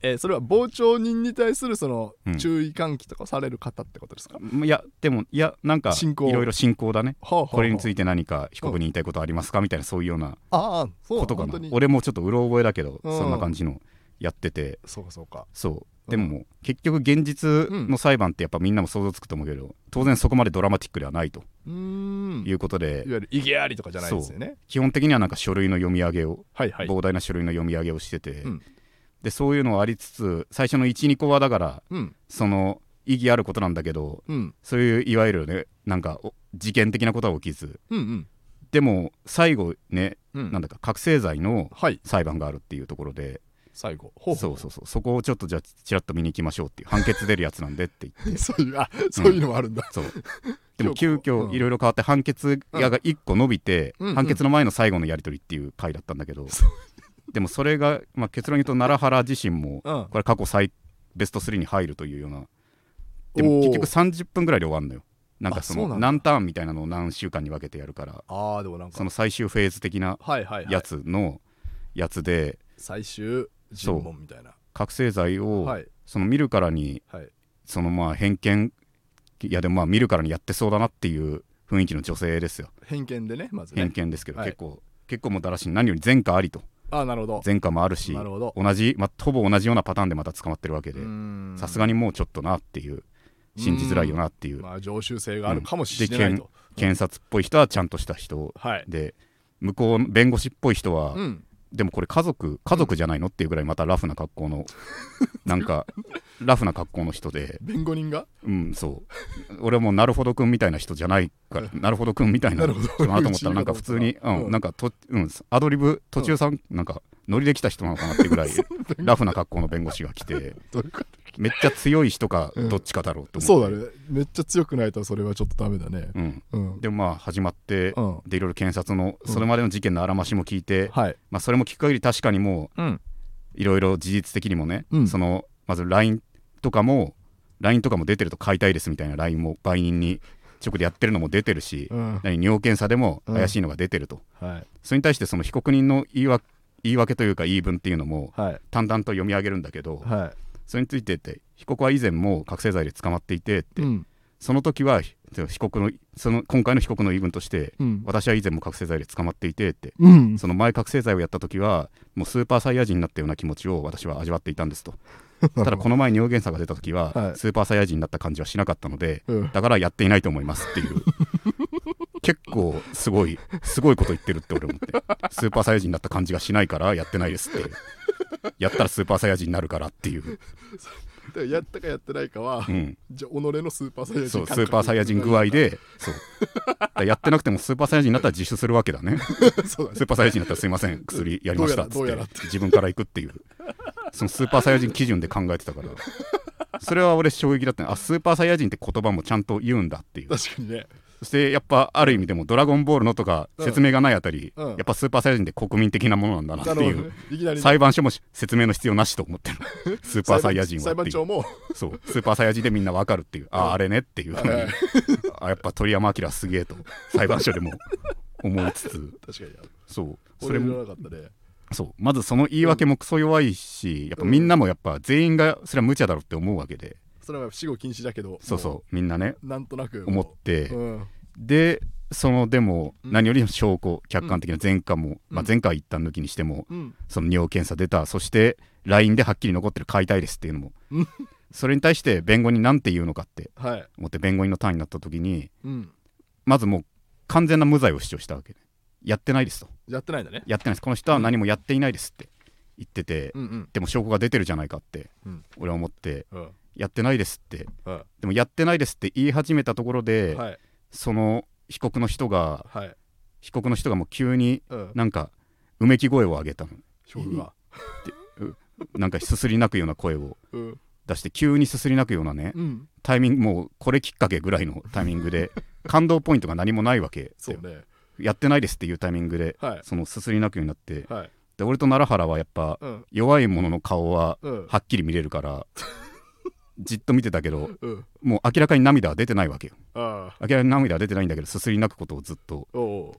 えーそれは傍聴人に対するそのうん。注意喚起とかされる方ってことですか、いやでもいやなんかいろいろ進行だね。はあはあはあ。これについて何か被告に言いたいことありますか？みたいなそういうようなああそうことかな。俺もちょっとうろ覚えだけどうん。そんな感じのやってて。そうかそうか。そう。でも結局現実の裁判ってやっぱみんなも想像つくと思うけど当然そこまでドラマティックではないと。いうことでいわゆる意義ありとかじゃないですよね。基本的にはなんか書類の読み上げをはいはい。膨大な書類の読み上げをしててうんでそういうのはありつつ最初の12個はだからうん。その意義あることなんだけどうん。そういういわゆるねなんかお事件的なことは起きず。うんうん。でも最後ねうん。なんだか覚醒剤のはい。裁判があるっていうところで。最後。ほそうそうそう。そこをちょっとじゃあちらっと見に行きましょうっていう判決出るやつなんでって言って。<laughs> そういうあそういうのもあるんだ、そう。でも急うん。遽いろいろ変わって判決が1個伸びて、判決の前の最後のやり取りっていう回だったんだけど、そでもそれが、まあ、結論言うと奈良原自身もうん。これ過去最ベスト3に入るというような。でも結局30分ぐらいで終わるのよ。なんかその何ターンみたいなのを何週間に分けてやるから。ああでもなんか。その最終フェーズ的なはいはい、はい、やつのやつで。最終尋問みたいな。覚醒剤をはい。その見るからにはい。そのまあ偏見いやでもまあ見るからにやってそうだなっていう雰囲気の女性ですよ。偏見でねまずね。偏見ですけど、はい。結構結構もだらしい。何より前科ありとああなるほど。前科もあるしなるほど。同じ、まあ、ほぼ同じようなパターンでまた捕まってるわけでさすがににもうちょっとなっていう信じづらいよなっていう。まあ常習性があるかもしれないと、検察っぽい人はちゃんとした人はい。で向こう弁護士っぽい人は、うんでもこれ家族家族じゃないのっていうぐらいまたラフな格好のなんかラフな格好の人で。弁護人が？うんそう。俺はもうなるほどくんみたいな人じゃないからなるほどくんみたいな人かなと思ったらなんか <laughs> 普通に、うんうん。なんかと、うん、アドリブ途中さん、なんかノリで来た人なのかなっていうぐらい <laughs> ラフな格好の弁護士が来て。どういうこめっちゃ強い人かうん。どっちかだろうとと思って、そうだね。めっちゃ強くないとそれはちょっとダメだね。うん、うん。でもまあ始まって、うん。でいろいろ検察のそれまでの事件のあらましも聞いて、はい。まあ、それも聞く限り確かにもううん。いろいろ事実的にもね、うん。そのまず LINE とかも LINE とかも出てると買いたいですみたいな LINE も売人に直でやってるのも出てるし、うん。何尿検査でも怪しいのが出てると、はい。それに対してその被告人の言いわ言い訳というか言い分っていうのもはい。淡々と読み上げるんだけど、はそれについてって被告は以前も覚醒剤で捕まっていてって、いうん。その時は被告のその今回の被告の言い分としてうん。私は以前も覚醒剤で捕まっていてって。うん。その前覚醒剤をやった時はもうスーパーサイヤ人になったような気持ちを私は味わっていたんですと。<laughs> ただこの前尿検査が出た時は、はい。スーパーサイヤ人になった感じはしなかったのでうん。だからやっていないと思いますっていう結構すごいすごいこと言ってるって俺思って。スーパーサイヤ人になった感じがしないからやってないですって。やったらスーパーサイヤ人になるからっていう、でやったかやってないかはうん、じゃあ己のスーパーサイヤ人そうスーパーサイヤ人具合で <laughs> そう。やってなくてもスーパーサイヤ人になったら自首するわけだね。そうだね。スーパーサイヤ人になったらすいません。薬やりましたっつって。自分から行くっていう。そのスーパーサイヤ人基準で考えてたから。それは俺衝撃だった。ねあスーパーサイヤ人って言葉もちゃんと言うんだっていう。確かにねそしてやっぱある意味でも「ドラゴンボール」のとかうん。説明がないあたり、うん。やっぱスーパーサイヤ人って国民的なものなんだなっていう裁判所も説明の必要なしと思ってる。<laughs> スーパーサイヤ人は裁っていう。判長も。そう。スーパーサイヤ人でみんなわかるっていう、あうん。ああれねっていう。ふうに、はい。あやっぱ鳥山明すげえと裁判所でも思いつつ。確かに。そう。それもなかったね。そう。まずその言い訳もクソ弱いし、やっぱみんなもやっぱ全員がそれは無茶だろって思うわけでそれは死後禁止だけどそうそうみんなねうなんとなく思って、うん。でそのでもうん。何よりも証拠客観的な前科も、まあ、うん前科は一旦抜きにしてもうん。その尿検査出たそして LINE ではっきり残ってる解体ですっていうのもうん。それに対して弁護人なんて言うのかってはい。思って弁護人の単位になった時にうん。まずもう完全な無罪を主張したわけでやってないですと。やってないんだね。やってないです。この人は何もやっていないですって言ってて、でも証拠が出てるじゃないかって、うん。俺は思ってうんやってないですって。はでもやってないですって言い始めたところいで、はい。その被告の人がはい。被告の人がもう急にうん。なんかうめき声を上げたの。<laughs> なんかすすり泣くような声をうん。出して急にすすり泣くようなねうん。タイミングもうこれきっかけぐらいのタイミングで <laughs> 感動ポイントが何もないわけそうね。やってないですっていうタイミングではい。そのすすり泣くようになってはい。で俺と奈良原はやっぱうん。弱い者の顔はうん。はっきり見れるから <laughs> じっと見てたけどうん。もう明らかに涙は出てないわけよ。明らかに涙は出てないんだけどすすり泣くことをずっと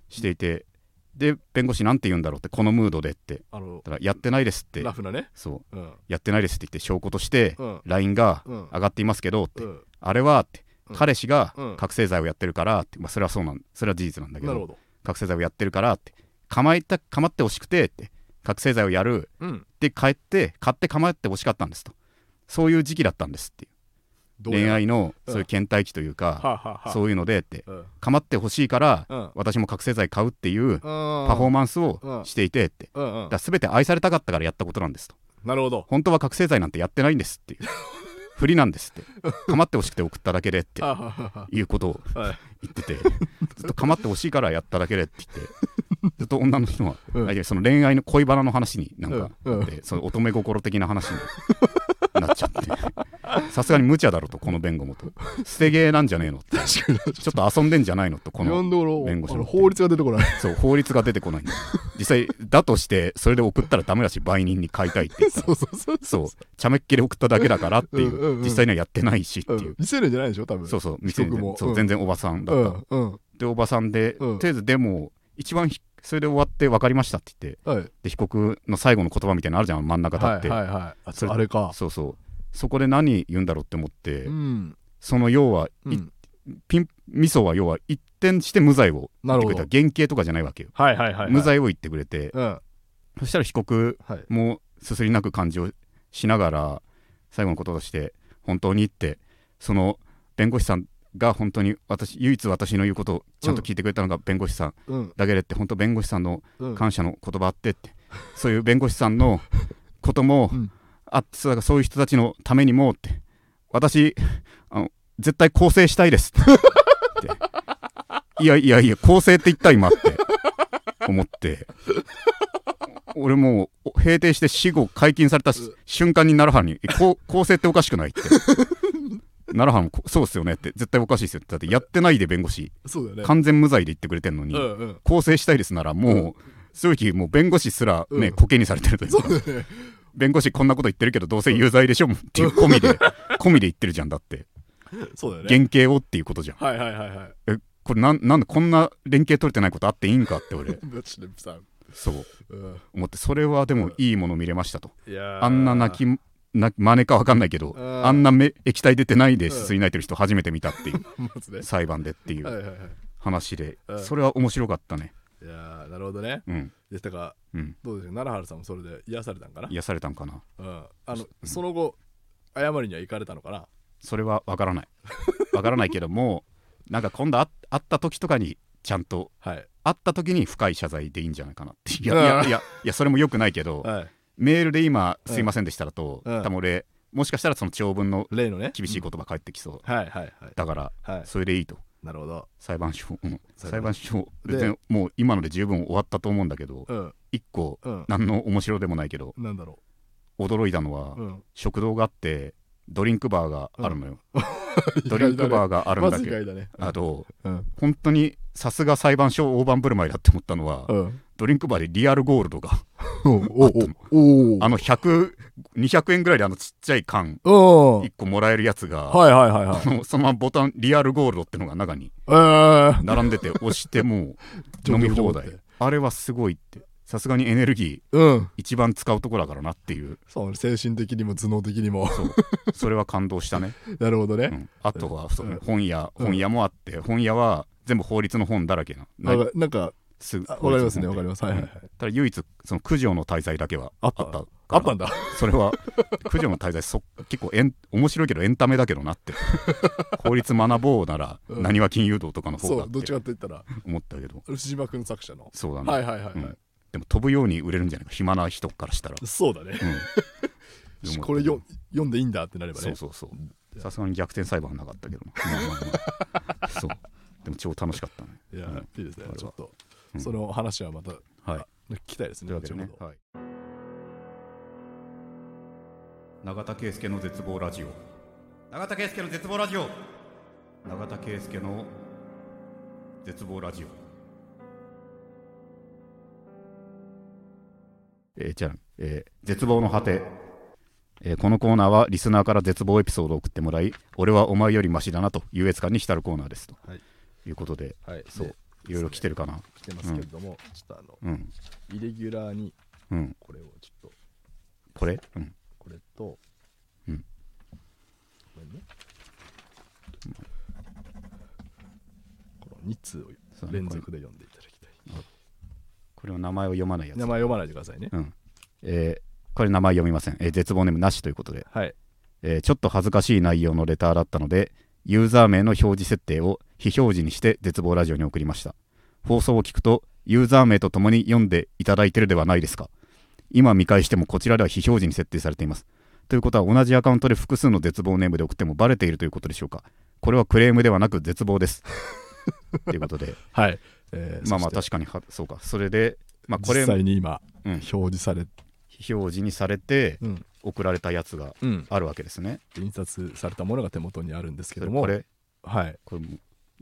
していてで弁護士なんて言うんだろうってこのムードでって。あのだからやってないですって。ラフなね。そう。うん。やってないですって言って証拠としてうん。LINE がうん。上がっていますけどって。うん。あれはって。うん。彼氏がうん。覚醒剤をやってるからって。まあそれはそうなんそれは事実なんだけど。覚醒剤をやってるからって。構えた構ってほしくてって。覚醒剤をやる。うん。で帰って買って構ってほしかったんですとそういう時期だったんですっていう。恋愛のうん。そういう倦怠期というはかあはあはあ。そういうのでって。うん。構ってほしいからうん。私も覚醒剤買うっていうパパフォーマンスをうんしていてって。うん。うん。だ全て愛されたかったからやったことなんですと。なるほど。本当は覚醒剤なんてやってないんですっていう。<laughs> 不利なんですって。構ってほしくて送っただけでって <laughs> いうことを言ってて。ずっと構ってほしいからやっただけでって言って。<laughs> ずっと女の人は、その恋愛の恋バナの話になんか、うん。うん。でその乙女心的な話になっちゃって。さすがに無茶だろとこの弁護もと。捨て芸なんじゃねえのって。確かにちょっと遊んでんじゃないのとこの弁護士の。法律が出てこない。そう法律が出てこない。んだ実際だとしてそれで送ったらダメだし売人に買いたいって言っ <laughs> そうそうそうそうちゃめっ気で送っただけだからっていう,、実際にはやってないしってういう、ん。未成年じゃないでしょ多分。そうそう被告もそう、うん全然おばさんだうった、んうん。でおばさんで、うん。とりあえずでも一番ひそれで終わって分かりましたって言ってはい。で被告の最後の言葉みたいなのあるじゃん真ん中立って、はいはいはいあそれあれか。そうそう。そこで何言うんだろうって思って、うん。その要は、いうん。ピンミソは要は一転して無罪を言ってくれた。原型とかじゃないわけよ、はいはいはいはい。無罪を言ってくれて、うん。そしたら被告はい。もすすり泣く感じをしながら最後のこととして本当にってその弁護士さんが本当に私唯一私の言うことをちゃんと聞いてくれたのが弁護士さん。うん。だけでって本当弁護士さんのうん。感謝の言葉あってって。そういう弁護士さんの <laughs> こともうん。あってそういう人たちのためにもって。私あの絶対更生したいですって。いやいやいや更生って言った今って。思って。俺もう閉廷して死後解禁された瞬間に奈良原に「こう更生っておかしくない?」って奈良原もこ「そうっすよね」って絶対おかしいですよってだってやってないで弁護士。そうだよね。完全無罪で言ってくれてんのに、うんうん。更生したいですならもう、正直もう弁護士すらね、うん。コケにされてるというか。ね。弁護士こんなこと言ってるけどどうせ有罪でしょっていう込みで <laughs> 込みで言ってるじゃんだって。そうだよね。原型をっていうことじゃん。はいはいはいはい。えこれなんなんでこんな連携取れてないことあっていいんかって俺。<laughs> そう。うん。思ってそれはでもいいもの見れましたと。あんな泣きな真似か分かんないけどうん。あんなめ液体出てないですすり泣いてる人初めて見たっていう <laughs> 裁判でっていう話でうん。それは面白かったね。いやーなるほどね。うん。でしたか？うん。どうでしょう奈良原さんもそれで癒されたんかな？癒されたんかな。うん。あのその後謝りには行かれたのかな？それは分からない。分からないけども <laughs> なんか今度会会った時とかにちゃんとはい。会った時に深い謝罪でいいんじゃないかなって。いやいやいやいやそれもよくないけどはいメールで今「すいませんでした」だとうん。多分俺もしかしたらその長文の例のね。厳しい言葉返ってきそう。はいはいはい。だからはい。それでいいと。なるほど。裁判所、うん。裁判所。でもう今ので十分終わったと思うんだけどうん。一個うん。何の面白でもないけどなんだろ驚いたのはううん。食堂があってドリンクバーがあるのよ、<laughs> ドリンクバーがあるんまだけど、ね。あとうん。本当にさすが裁判所大盤振る舞いだって思ったのは、うんドリンクバーでリアルゴールドが <laughs> おおおおあの100 200円ぐらいであのちっちゃい缶お1個もらえるやつが、はいはいはいはい。そのままボタンリアルゴールドってのが中にえー。並んでて押してもう <laughs> 飲み放題。あれはすごいって。さすがにエネルギーうん。一番使うところだからなっていう。そうね精神的にも頭脳的にも。そう。<laughs> それは感動したね、なるほどね。うん、あとはそううん本屋うん本屋もあって本屋は全部法律の本だらけななわかなんかすあわかりますねわかりまます。はいはいはい。ただ唯一その九条の滞在だけはあった。ああったんだ。それは九条の滞在そ結構エン面白いけどエンタメだけどなって。<laughs> 法律学ぼうならうん。なにわ金融道とかの方がっそうどっちてかって言ったら。思ったけど。牛島君作者の。そうだね、はいはいはいはい。うん。でも飛ぶように売れるんじゃないか。暇な人からしたら、そうだね。うん。<laughs> これよ読んでいいんだってなればね。そうそうそう。さすがに逆転裁判はなかったけどな。<laughs> まあまあまあ。そう。でも超楽しかったね。いやうん。いいですね。ちょっとうんその話はまたはい。聞きたいですねね。後、ほど。はい、永田圭介の絶望ラジオ。永田圭介の絶望ラジオ。永田圭介の絶望ラジオ。えーじゃあ、えー絶望の果て、えーこのコーナーはリスナーから絶望エピソードを送ってもらい俺はお前よりマシだなと優越感に浸るコーナーですと、はい。い、うことではい。そう。でいろいろ来てるかな。来てますけれどもちょっとあのうん。イレギュラーにうん。これをちょっとこれ？うん。これとうん。ごめんね。この2通を連続で読んでいただきたい。これは名前を読まないやつ。名前読まないでくださいね。うん。えーこれ名前読みません、えー絶望ネームなしということで、はい。えーちょっと恥ずかしい内容のレターだったのでユーザー名の表示設定を非表示にして絶望ラジオに送りました。放送を聞くとユーザー名とともに読んでいただいてるではないですか。今見返してもこちらでは非表示に設定されています。ということは同じアカウントで複数の絶望ネームで送ってもバレているということでしょうか。これはクレームではなく絶望です。<laughs> ということで。はい。えーまあまあ確かにはそうか。それでまあこれ実際に今うん。表示され非表示にされてうん。送られたやつがうん。あるわけですね。印刷されたものが手元にあるんですけども。これ。はい。これ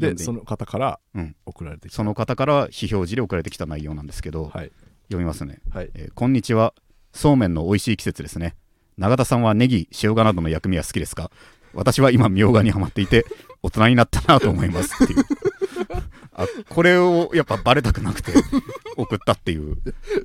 でその方からうん。送られてきた。その方から非表示で送られてきた内容なんですけど、はい。読みますね、はい。えーこんにちは。そうめんの美味しい季節ですね。永田さんはネギ塩賀などの薬味は好きですか？私は今みょうがにはまっていて <laughs> 大人になったなと思いますっていう。あこれをやっぱバレたくなくて送ったっていう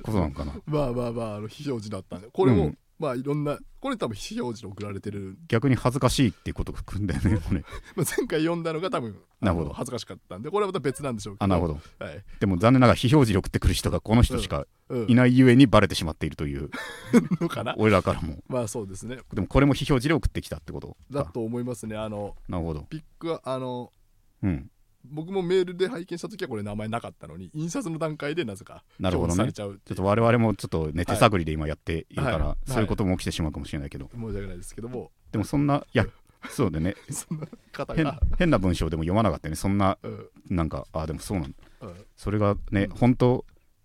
ことなのかな。<laughs> まあまあまああの非表示だったんで。これも、うんまあいろんなこれ多分非表示で送られてる、逆に恥ずかしいっていうことが含んだよね <laughs> これまあ、前回読んだのが多分なるほど。恥ずかしかったんでこれはまた別なんでしょうけど。あなるほど。はい。でも残念ながら非表示で送ってくる人がこの人しかうん。いないゆえにバレてしまっているという。<laughs> のかな。俺らからも。まあそうですね。でもこれも非表示で送ってきたってことか。だと思いますね。あのなるほど。ピックはあのうん僕もメールで拝見した時はこれ名前なかったのに印刷の段階でなぜかなるほどね。ちょっと我々もちょっとね手探りで今やっているから、はい。そういうことも起きてしまうかもしれないけど、申し訳ないですけども。でもそんないや <laughs> そうでね。変な文章でも読まなかったね。そんなうん。なんかあでもそうなんだ。うん。それがね、うん。本当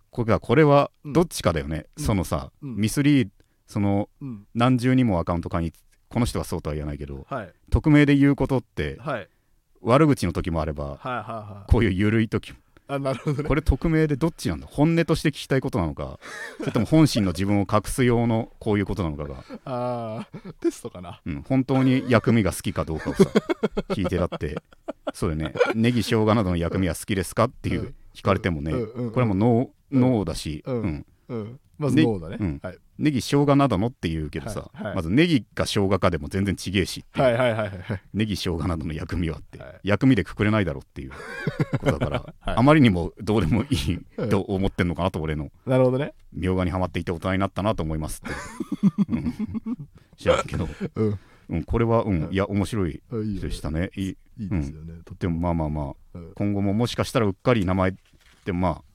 これがこれはうんどっちかだよね、うん。そのさ、うん。ミスリーそのうん。何重にもアカウント化にこの人はそうとは言わないけどはい。匿名で言うことってはい悪口の時もあればはいはいはい。こういう緩い時も。あなるほどね。これ匿名でどっちなんだ？本音として聞きたいことなのか？<laughs> それとも本心の自分を隠す用のこういうことなのかが、あーテストかな？うん、本当に薬味が好きかどうかをさ <laughs> 聞いてだって。そうだよね。ネギ生姜などの薬味は好きですか？っていううん。聞かれてもね、うんうんうん。これはもうノー,、うん。ノーだし、うんうん。うんまずだね、うん。はい、ネギ生姜などのって言うけどさ、はい。はい。まずネギか生姜かでも全然ちげえしはいはいはいはいネギ生姜などの薬味はって、はい。薬味でくくれないだろうっていうことだから、<laughs> はい。あまりにもどうでもいいと思ってんのかなと俺のなるほどね。みょうがにはまっていて大人になったなと思いますって、う。<laughs> ん、知らんけど、うん。うん、これは、うんうんいや面白いでしたね。いい。ですよね、とってでもまあまあまあ。うん。今後ももしかしたらうっかり名前でもまあ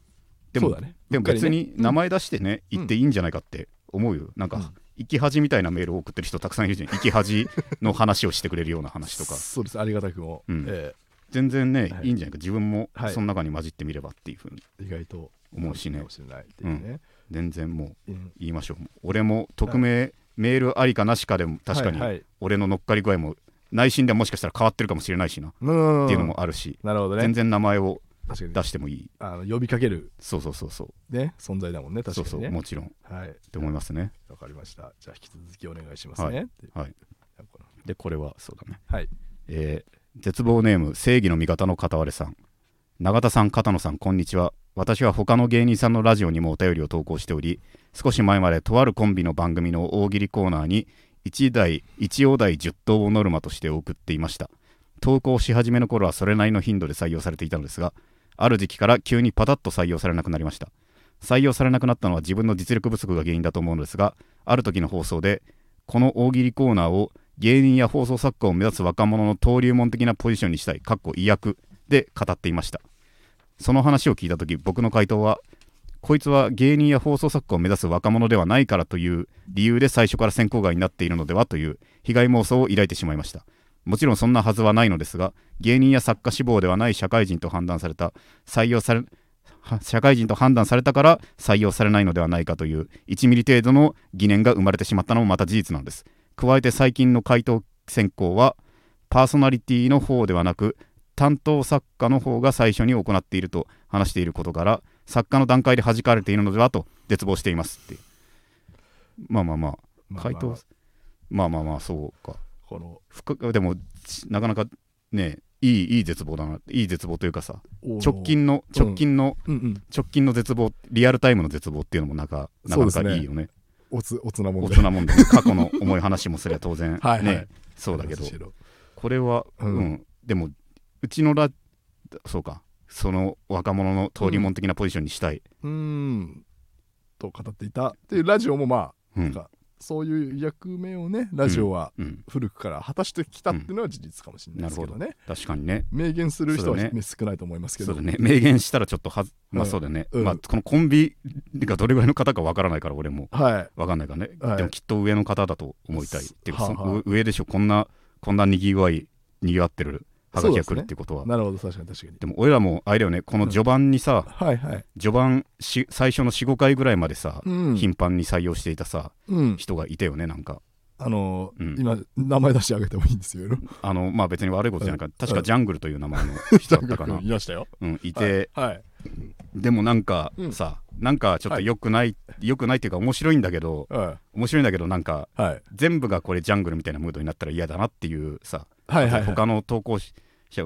でもそうだね。でも別に名前出してね、うん。言っていいんじゃないかって思うよ。なんか、うん。生き恥みたいなメールを送ってる人たくさんいるじゃん。生き恥の話をしてくれるような話とか。<laughs> そうです。ありがたくも、う。ん。え全然ね、はい。い、いんじゃないか。自分もはい。その中に混じってみればっていうふうに。ー意外と思うしね。かもしれないっていうね、全然もううん。言いましょう。俺も匿名メールありかなしかでも確かに俺の乗っかり具合も内心でもしかしたら変わってるかもしれないしな。っうん。ていうのもあるし、なるほどね。全然名前を確かに。出してもいい。あの呼びかける。そうそうそうそう。ね存在だもんね確そうかにね。そうもちろん。っはい。て思いますね。わかりました。じゃあ引き続きお願いしますね。はい。でこれはそうだね。はい。えー絶望ネーム正義の味方の片割れさん。永田さん片野さんこんにちは。私は他の芸人さんのラジオにもお便りを投稿しており少し前までとあるコンビの番組の大喜利コーナーに1台1お題10答をノルマとして送っていました。投稿し始めの頃はそれなりの頻度で採用されていたのですがある時期から急にパタッと採用されなくなりました。採用されなくなったのは自分の実力不足が原因だと思うのですがある時の放送でこの大喜利コーナーを芸人や放送作家を目指す若者の登竜門的なポジションにしたいかっこ意訳で語っていました。その話を聞いた時僕の回答はこいつは芸人や放送作家を目指す若者ではないからという理由で最初から選考外になっているのではという被害妄想を抱いてしまいました。もちろんそんなはずはないのですが芸人や作家志望ではない社会人と判断された採用されは社会人と判断されたから採用されないのではないかという1ミリ程度の疑念が生まれてしまったのもまた事実なんです。加えて最近の回答選考はパーソナリティの方ではなく担当作家の方が最初に行っていると話していることから作家の段階で弾かれているのではと絶望していますって。まあまあまあまあ。回答まあまあまあそうかこの深でもちなかなかねいいいい絶望だな。いい絶望というかさお直近のうん。直近の、うんうん。直近の絶望リアルタイムの絶望っていうのもなんかなかいいよね。おつおつなもん大で人もんで。ね過去の重い話もすれば当然。<laughs> はいはいねそうだけど。これは、ううん。んでもうちのラそうか。その若者の登竜門的なポジションにしたい、うーん。と語っていた。っていうラジオもまあうん。なんかそういう役目をねラジオはうん、古くから果たしてきたっていうのは事実かもしれないですけどね、確かにね。明言する人は、ね。少ないと思いますけど。そうだね。明言したらちょっとはずまあうん。そうだね、うん。まあこのコンビがどれぐらいの方かわからないから俺も。はい。わかんないからね、はい。でもきっと上の方だと思いたい。っていうか上でしょ。こんなこんなにぎわいにぎわってるはがきが来るっていうことは。で,、なるほど確かに確かに。も俺らもあれだよねこの序盤にさ、はいはい。序盤し最初の45回ぐらいまでさ、うん、頻繁に採用していたさうん、人がいたよねなんか。あのーうん。今名前出してあげてもいいんですよ。<laughs> あのまあ別に悪いことじゃなくて、確うんかジャングルという名前の <laughs> 人だったかな、いましたよ。うん、いて、はい、はい。でもなんかうん。さ、なんかちょっと良くない、良くないっていうか面白いんだけどは面白いんだけどなんかいはい。全部がこれジャングルみたいなムードになったら嫌だなっていうさ、はいはいはい。他の投稿者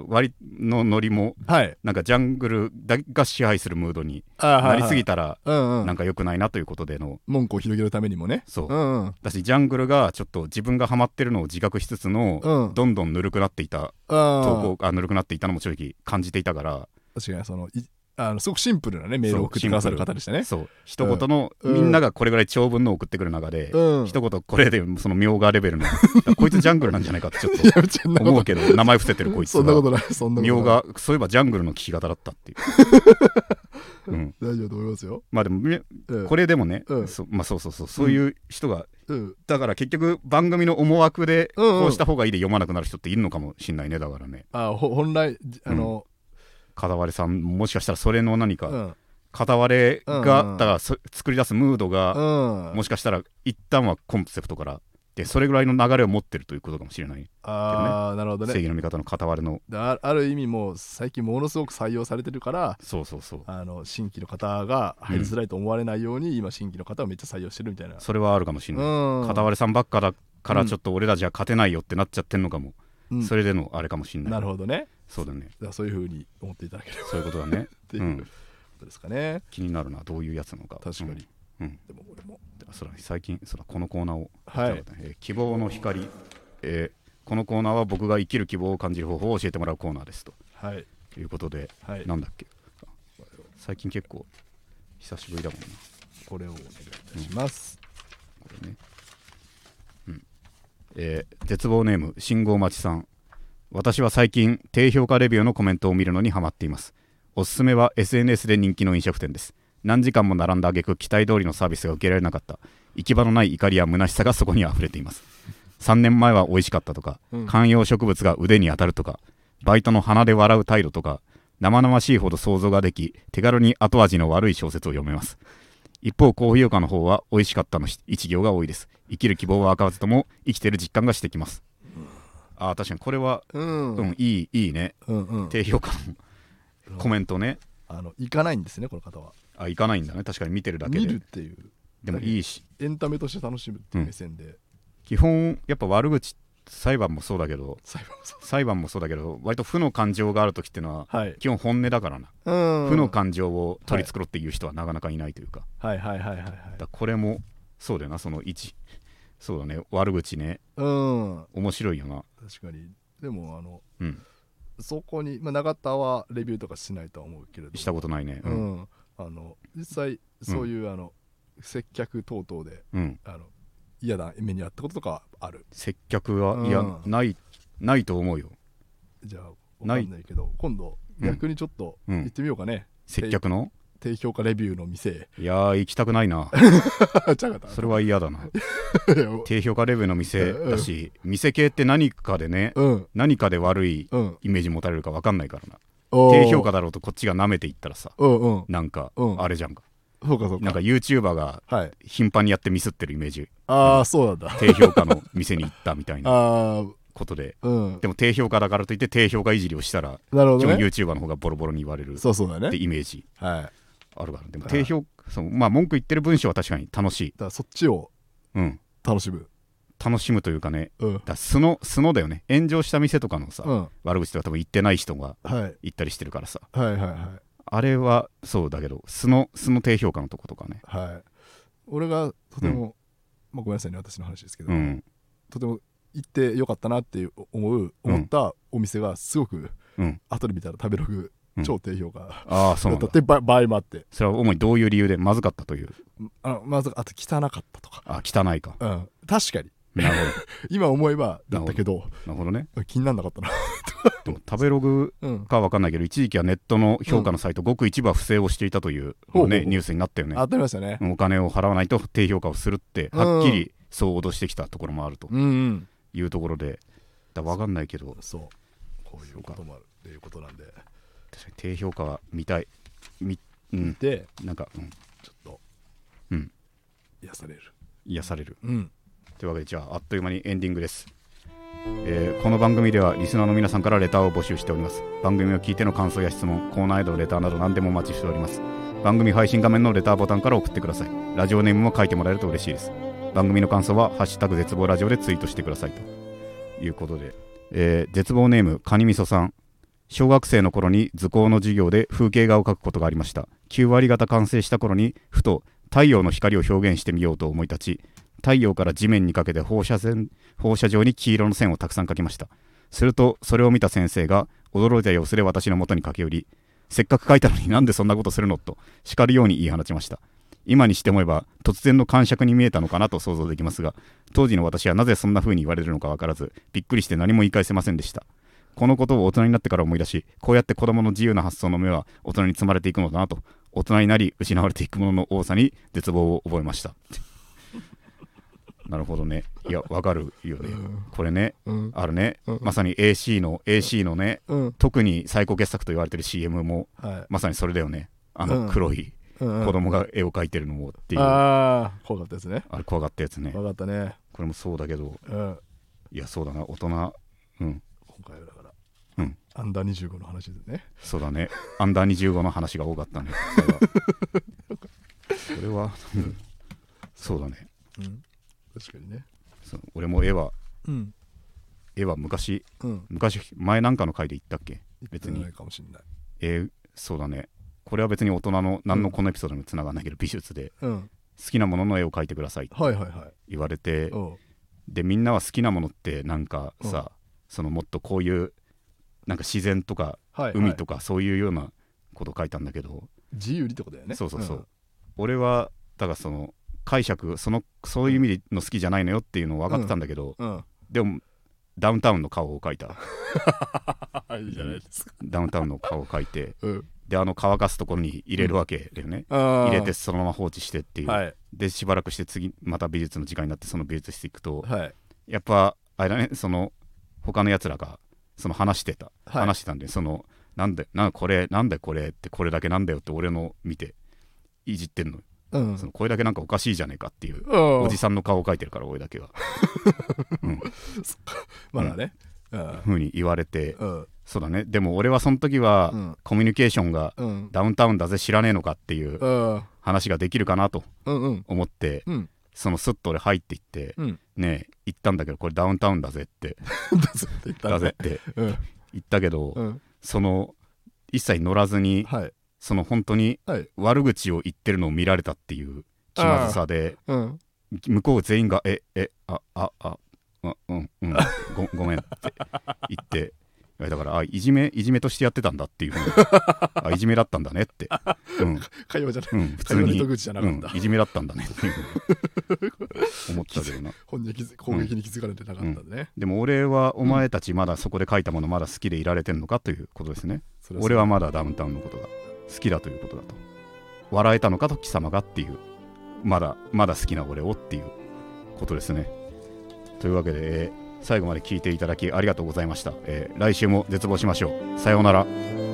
割のノリもはい。なんかジャングルだが支配するムードにあなりすぎたたらうんうん。なんか良くないなということでの。文句を広げるためにもね。そう。うんうん。だしジャングルがちょっと自分がハマってるのを自覚しつつの、うん。どんどんぬるくなっていたあ投稿あぬるくなっていたのも正直感じていたから。確かにそのいあのすごくシンプルなねメールを送ってくださる方でしたね。そう一言の、うん。みんながこれぐらい長文のを送ってくる中で、うん。一言これでその妙がレベルの <laughs> こいつジャングルなんじゃないかってちょっとと思うけど名前伏せてるこいつがそんなことないそんなことない。妙がそういえばジャングルの聞き方だったっていう、<laughs> うん、大丈夫と思いますよ。まあでもめうん。これでもね、うん。そまあそうそうそうそういう人が、うん。だから結局番組の思惑でうんうん。こうした方がいいで読まなくなる人っているのかもしんないねだからね。あほ本来あの片割れさんもしかしたらそれの何か、うん。片割れが、うんうん。だからそ作り出すムードが、うん。もしかしたら一旦はコンセプトからでそれぐらいの流れを持ってるということかもしれない、ああなるほどね。正義の味方の片割れの。あある意味もう最近ものすごく採用されてるからそうそうそう。あの新規の方が入りづらいと思われないように、今新規の方をめっちゃ採用してるみたいな。それはあるかもしれない、うん。片割れさんばっかだからうんちょっと俺らじゃ勝てないよってなっちゃってんのかも、うんそれでのあれかもしれない。なるほどね。そうだね。そういうふうに。思っていただければっそういうことだね。ていううん。ことですかね、気になるなどういうやつなのか。確かに、うん、うん。でも俺も。そうだね最近そうだこのコーナーを、はい。えー希望の光、えーこのコーナーは僕が生きる希望を感じる方法を教えてもらうコーナーです。とはい。いうことで、はい。なんだっけ。最近結構久しぶりだもんな。これをお願いいたします、これね。うんえー絶望ネーム信号待ちさん。私は最近低評価レビューのコメントを見るのにハマっています。おすすめは SNS で人気の飲食店です。何時間も並んだ挙句期待通りのサービスが受けられなかった。行き場のない怒りや虚しさがそこに溢れています。3年前は美味しかったとか、うん。観葉植物が腕に当たるとかバイトの鼻で笑う態度とか生々しいほど想像ができ手軽に後味の悪い小説を読めます一方高評価の方は美味しかったの一行が多いです。生きる希望は明かずとも生きてる実感がしてきます、ああ確かに。これはうん。うん、いいいいね。うんうん。低評価のコメントね。あの行かないんですねこの方は。あ行かないんだね。確かに見てるだけ見るでっていう。でもいいし。エンタメとして楽しむっていう目線で、基本やっぱ悪口裁判もそうだけど裁判もそう。だけど割と負の感情がある時っていうのははい、基本本音だからな、うん。負の感情を取り繕って言う人はなかなかいないというか,、はい。はい。はい。はい。これもそうだよなその1そうだね悪口ね。うん。面白いよな。確かに。でもあのうん。そこに、まあ、永田はレビューとかしないとは思うけれど。したことないね。ううん。ん、あの実際そういう、あの接客等々でうん。あの嫌な目にあったこととかはある。接客はいや、うん。ないないと思うよ。じゃあない分かんないけど今度うん逆にちょっとうん。行ってみようかね、接客の？低評価レビューの店。いやー行きたくないな。<laughs> ちゃかった。それは嫌だな。<laughs> 低評価レベルの店だし店系って何かでねうん。何かで悪いうん。イメージ持たれるか分かんないからな。低評価だろうとこっちが舐めていったらさうんうん。なんかうん。あれじゃんかそうかそうか。なんか YouTuber がはい。頻繁にやってミスってるイメージ。ああそうなんだ。低評価の店に行ったみたいな <laughs> ああことで。うん。でも低評価だからといって低評価いじりをしたら基本なるほどね。YouTuber の方がボロボロに言われるっそうそうだね。てイメージはい。あるから。でもはい。低評そうまあ文句言ってる文章は確かに楽しい。だからそっちをうん。楽しむ。楽しむというかね。うん。だから素の素のだよね。炎上した店とかのさ、うん。悪口とか多分言ってない人がはい。言ったりしてるからさ。はいはいはいあれはそうだけど素の素の低評価のとことかね。はい。俺がとても、まあ、ごめんなさいね私の話ですけど、うん。とても行ってよかったなって思う思ったお店がすごく、うん。後で見たら食べログうん。超低評価ああそうだ。だったってば場合もあって。それは主にどういう理由でまずかったという？あのまずあと汚かったとか、あ汚いか。うん、確かになる <laughs> 今思えばだったけどほど。なるほどね。気にならなかったな、<laughs> でも食べログうん、かわかんないけど一時期はネットの評価のサイト、ごく一部は不正をしていたという、ほうほうほう。ね、ニュースになったよね。あ当たりましたね。お金を払わないと低評価をするってはっきりそう脅してきたところもあるとうんうん。いうところでだわかんないけど。そう。こういうこともあるっていうことなんで。確かに低評価は見たい。みうん。でなんか、うん、ちょっとうん。癒される。癒される。うんというわけでじゃああっという間にエンディングです、えーこの番組ではリスナーの皆さんからレターを募集しております。番組を聞いての感想や質問コーナーへのレターなど何でもお待ちしております。番組配信画面のレターボタンから送ってください。ラジオネームも書いてもらえると嬉しいです。番組の感想は「ハッシュタグ絶望ラジオ」でツイートしてくださいと。いうことで、えー絶望ネームカニみそさん。小学生の頃に図工の授業で風景画を描くことがありました。9割方完成した頃にふと太陽の光を表現してみようと思い立ち太陽から地面にかけて放射線放射状に黄色の線をたくさん描きました。するとそれを見た先生が驚いた様子で私の元に駆け寄りせっかく描いたのになんでそんなことするのと叱るように言い放ちました。今にして思えば突然の感触に見えたのかなと想像できますが当時の私はなぜそんな風に言われるのか分からずびっくりして何も言い返せませんでした。このことを大人になってから思い出しこうやって子供の自由な発想の目は大人に積まれていくのだなと大人になり失われていくものの多さに絶望を覚えました。なるほどね。いやわかるよね。これねうん。あるね。うん。まさに AC の AC のねうん。特に最高傑作と言われてる CM もはい。まさにそれだよね。あうん。の黒い子供が絵を描いてるのもっていう。あああ怖かったですね。れ怖がったやつね。分かったね。これもそうだけどうん。いやそうだな。大人うん。今回はだから。うん。アンダー25の話ですね。そうだね。アンダー25の話が多かったね。これは。<laughs> そうだね。うん確かにね。そう俺も絵はうん。絵は昔うん。昔前なんかの回で言ったっけ？別に。ないかもしれない。えーそうだね。これは別に大人の何のこのエピソードにもつながらないけど美術でうん。好きなものの絵を描いてくださいってはいはいはい。言われてうん。でみんなは好きなものってなんかさそのもっとこういうなんか自然とかはい海とかそういうようなことを書いたんだけど自由にってことだよね。そうそうそう。俺はだからその解釈そのそういう意味の好きじゃないのよっていうのを分かってたんだけどうん。うん。でもダウンタウンの顔を描いた。<laughs> いいじゃないですか。ダウンタウンの顔を描いてうん。であの乾かすところに入れるわけだよね、入入れてそのまま放置してっていう、はい。でしばらくして次また美術の時間になってその美術室行くとはい。やっぱあれだねその他のやつらがその話してた、はい。話してたんでそのなんでなんこれなんでこれってこれだけなんだよって俺の見ていじってんのうん。そのこれだけなんかおかしいじゃねえかっていううん。おじさんの顔を描いてるから俺だけは <laughs> うん。まだね。うん。ふうに言われて。うん。そうだね。でも俺はその時はうん。コミュニケーションがうん。ダウンタウンだぜ知らねえのかっていううん。話ができるかなと思ってうん。そのスッと俺入っていってうん。ねえ言ったんだけどこれダウンタウンだぜって。<laughs> だぜって言っただぜらねってうん。言ったけどうん。その一切乗らずにはいその本当にはい。悪口を言ってるのを見られたっていう気まずさでうん。向こう全員が「ええああああうんうんご <laughs> ごめん」って言ってだからあいじめいじめとしてやってたんだっていう <laughs> あいじめだったんだねって、うん。会話じゃない。うん、普通に、会話の糸口じゃなかった。うん、いじめだったんだねっていう思ったけどな。<laughs> 本に攻撃に気づかれてなかったね。でも俺はお前たちまだそこで書いたものまだ好きでいられてんのかということですね。俺はまだダウンタウンのことが好きだということだと。笑えたのかと貴様がっていう。まだまだ好きな俺をっていうことですね。というわけで、えー最後まで聞いていただきありがとうございました、えー来週も絶望しましょう。さようなら。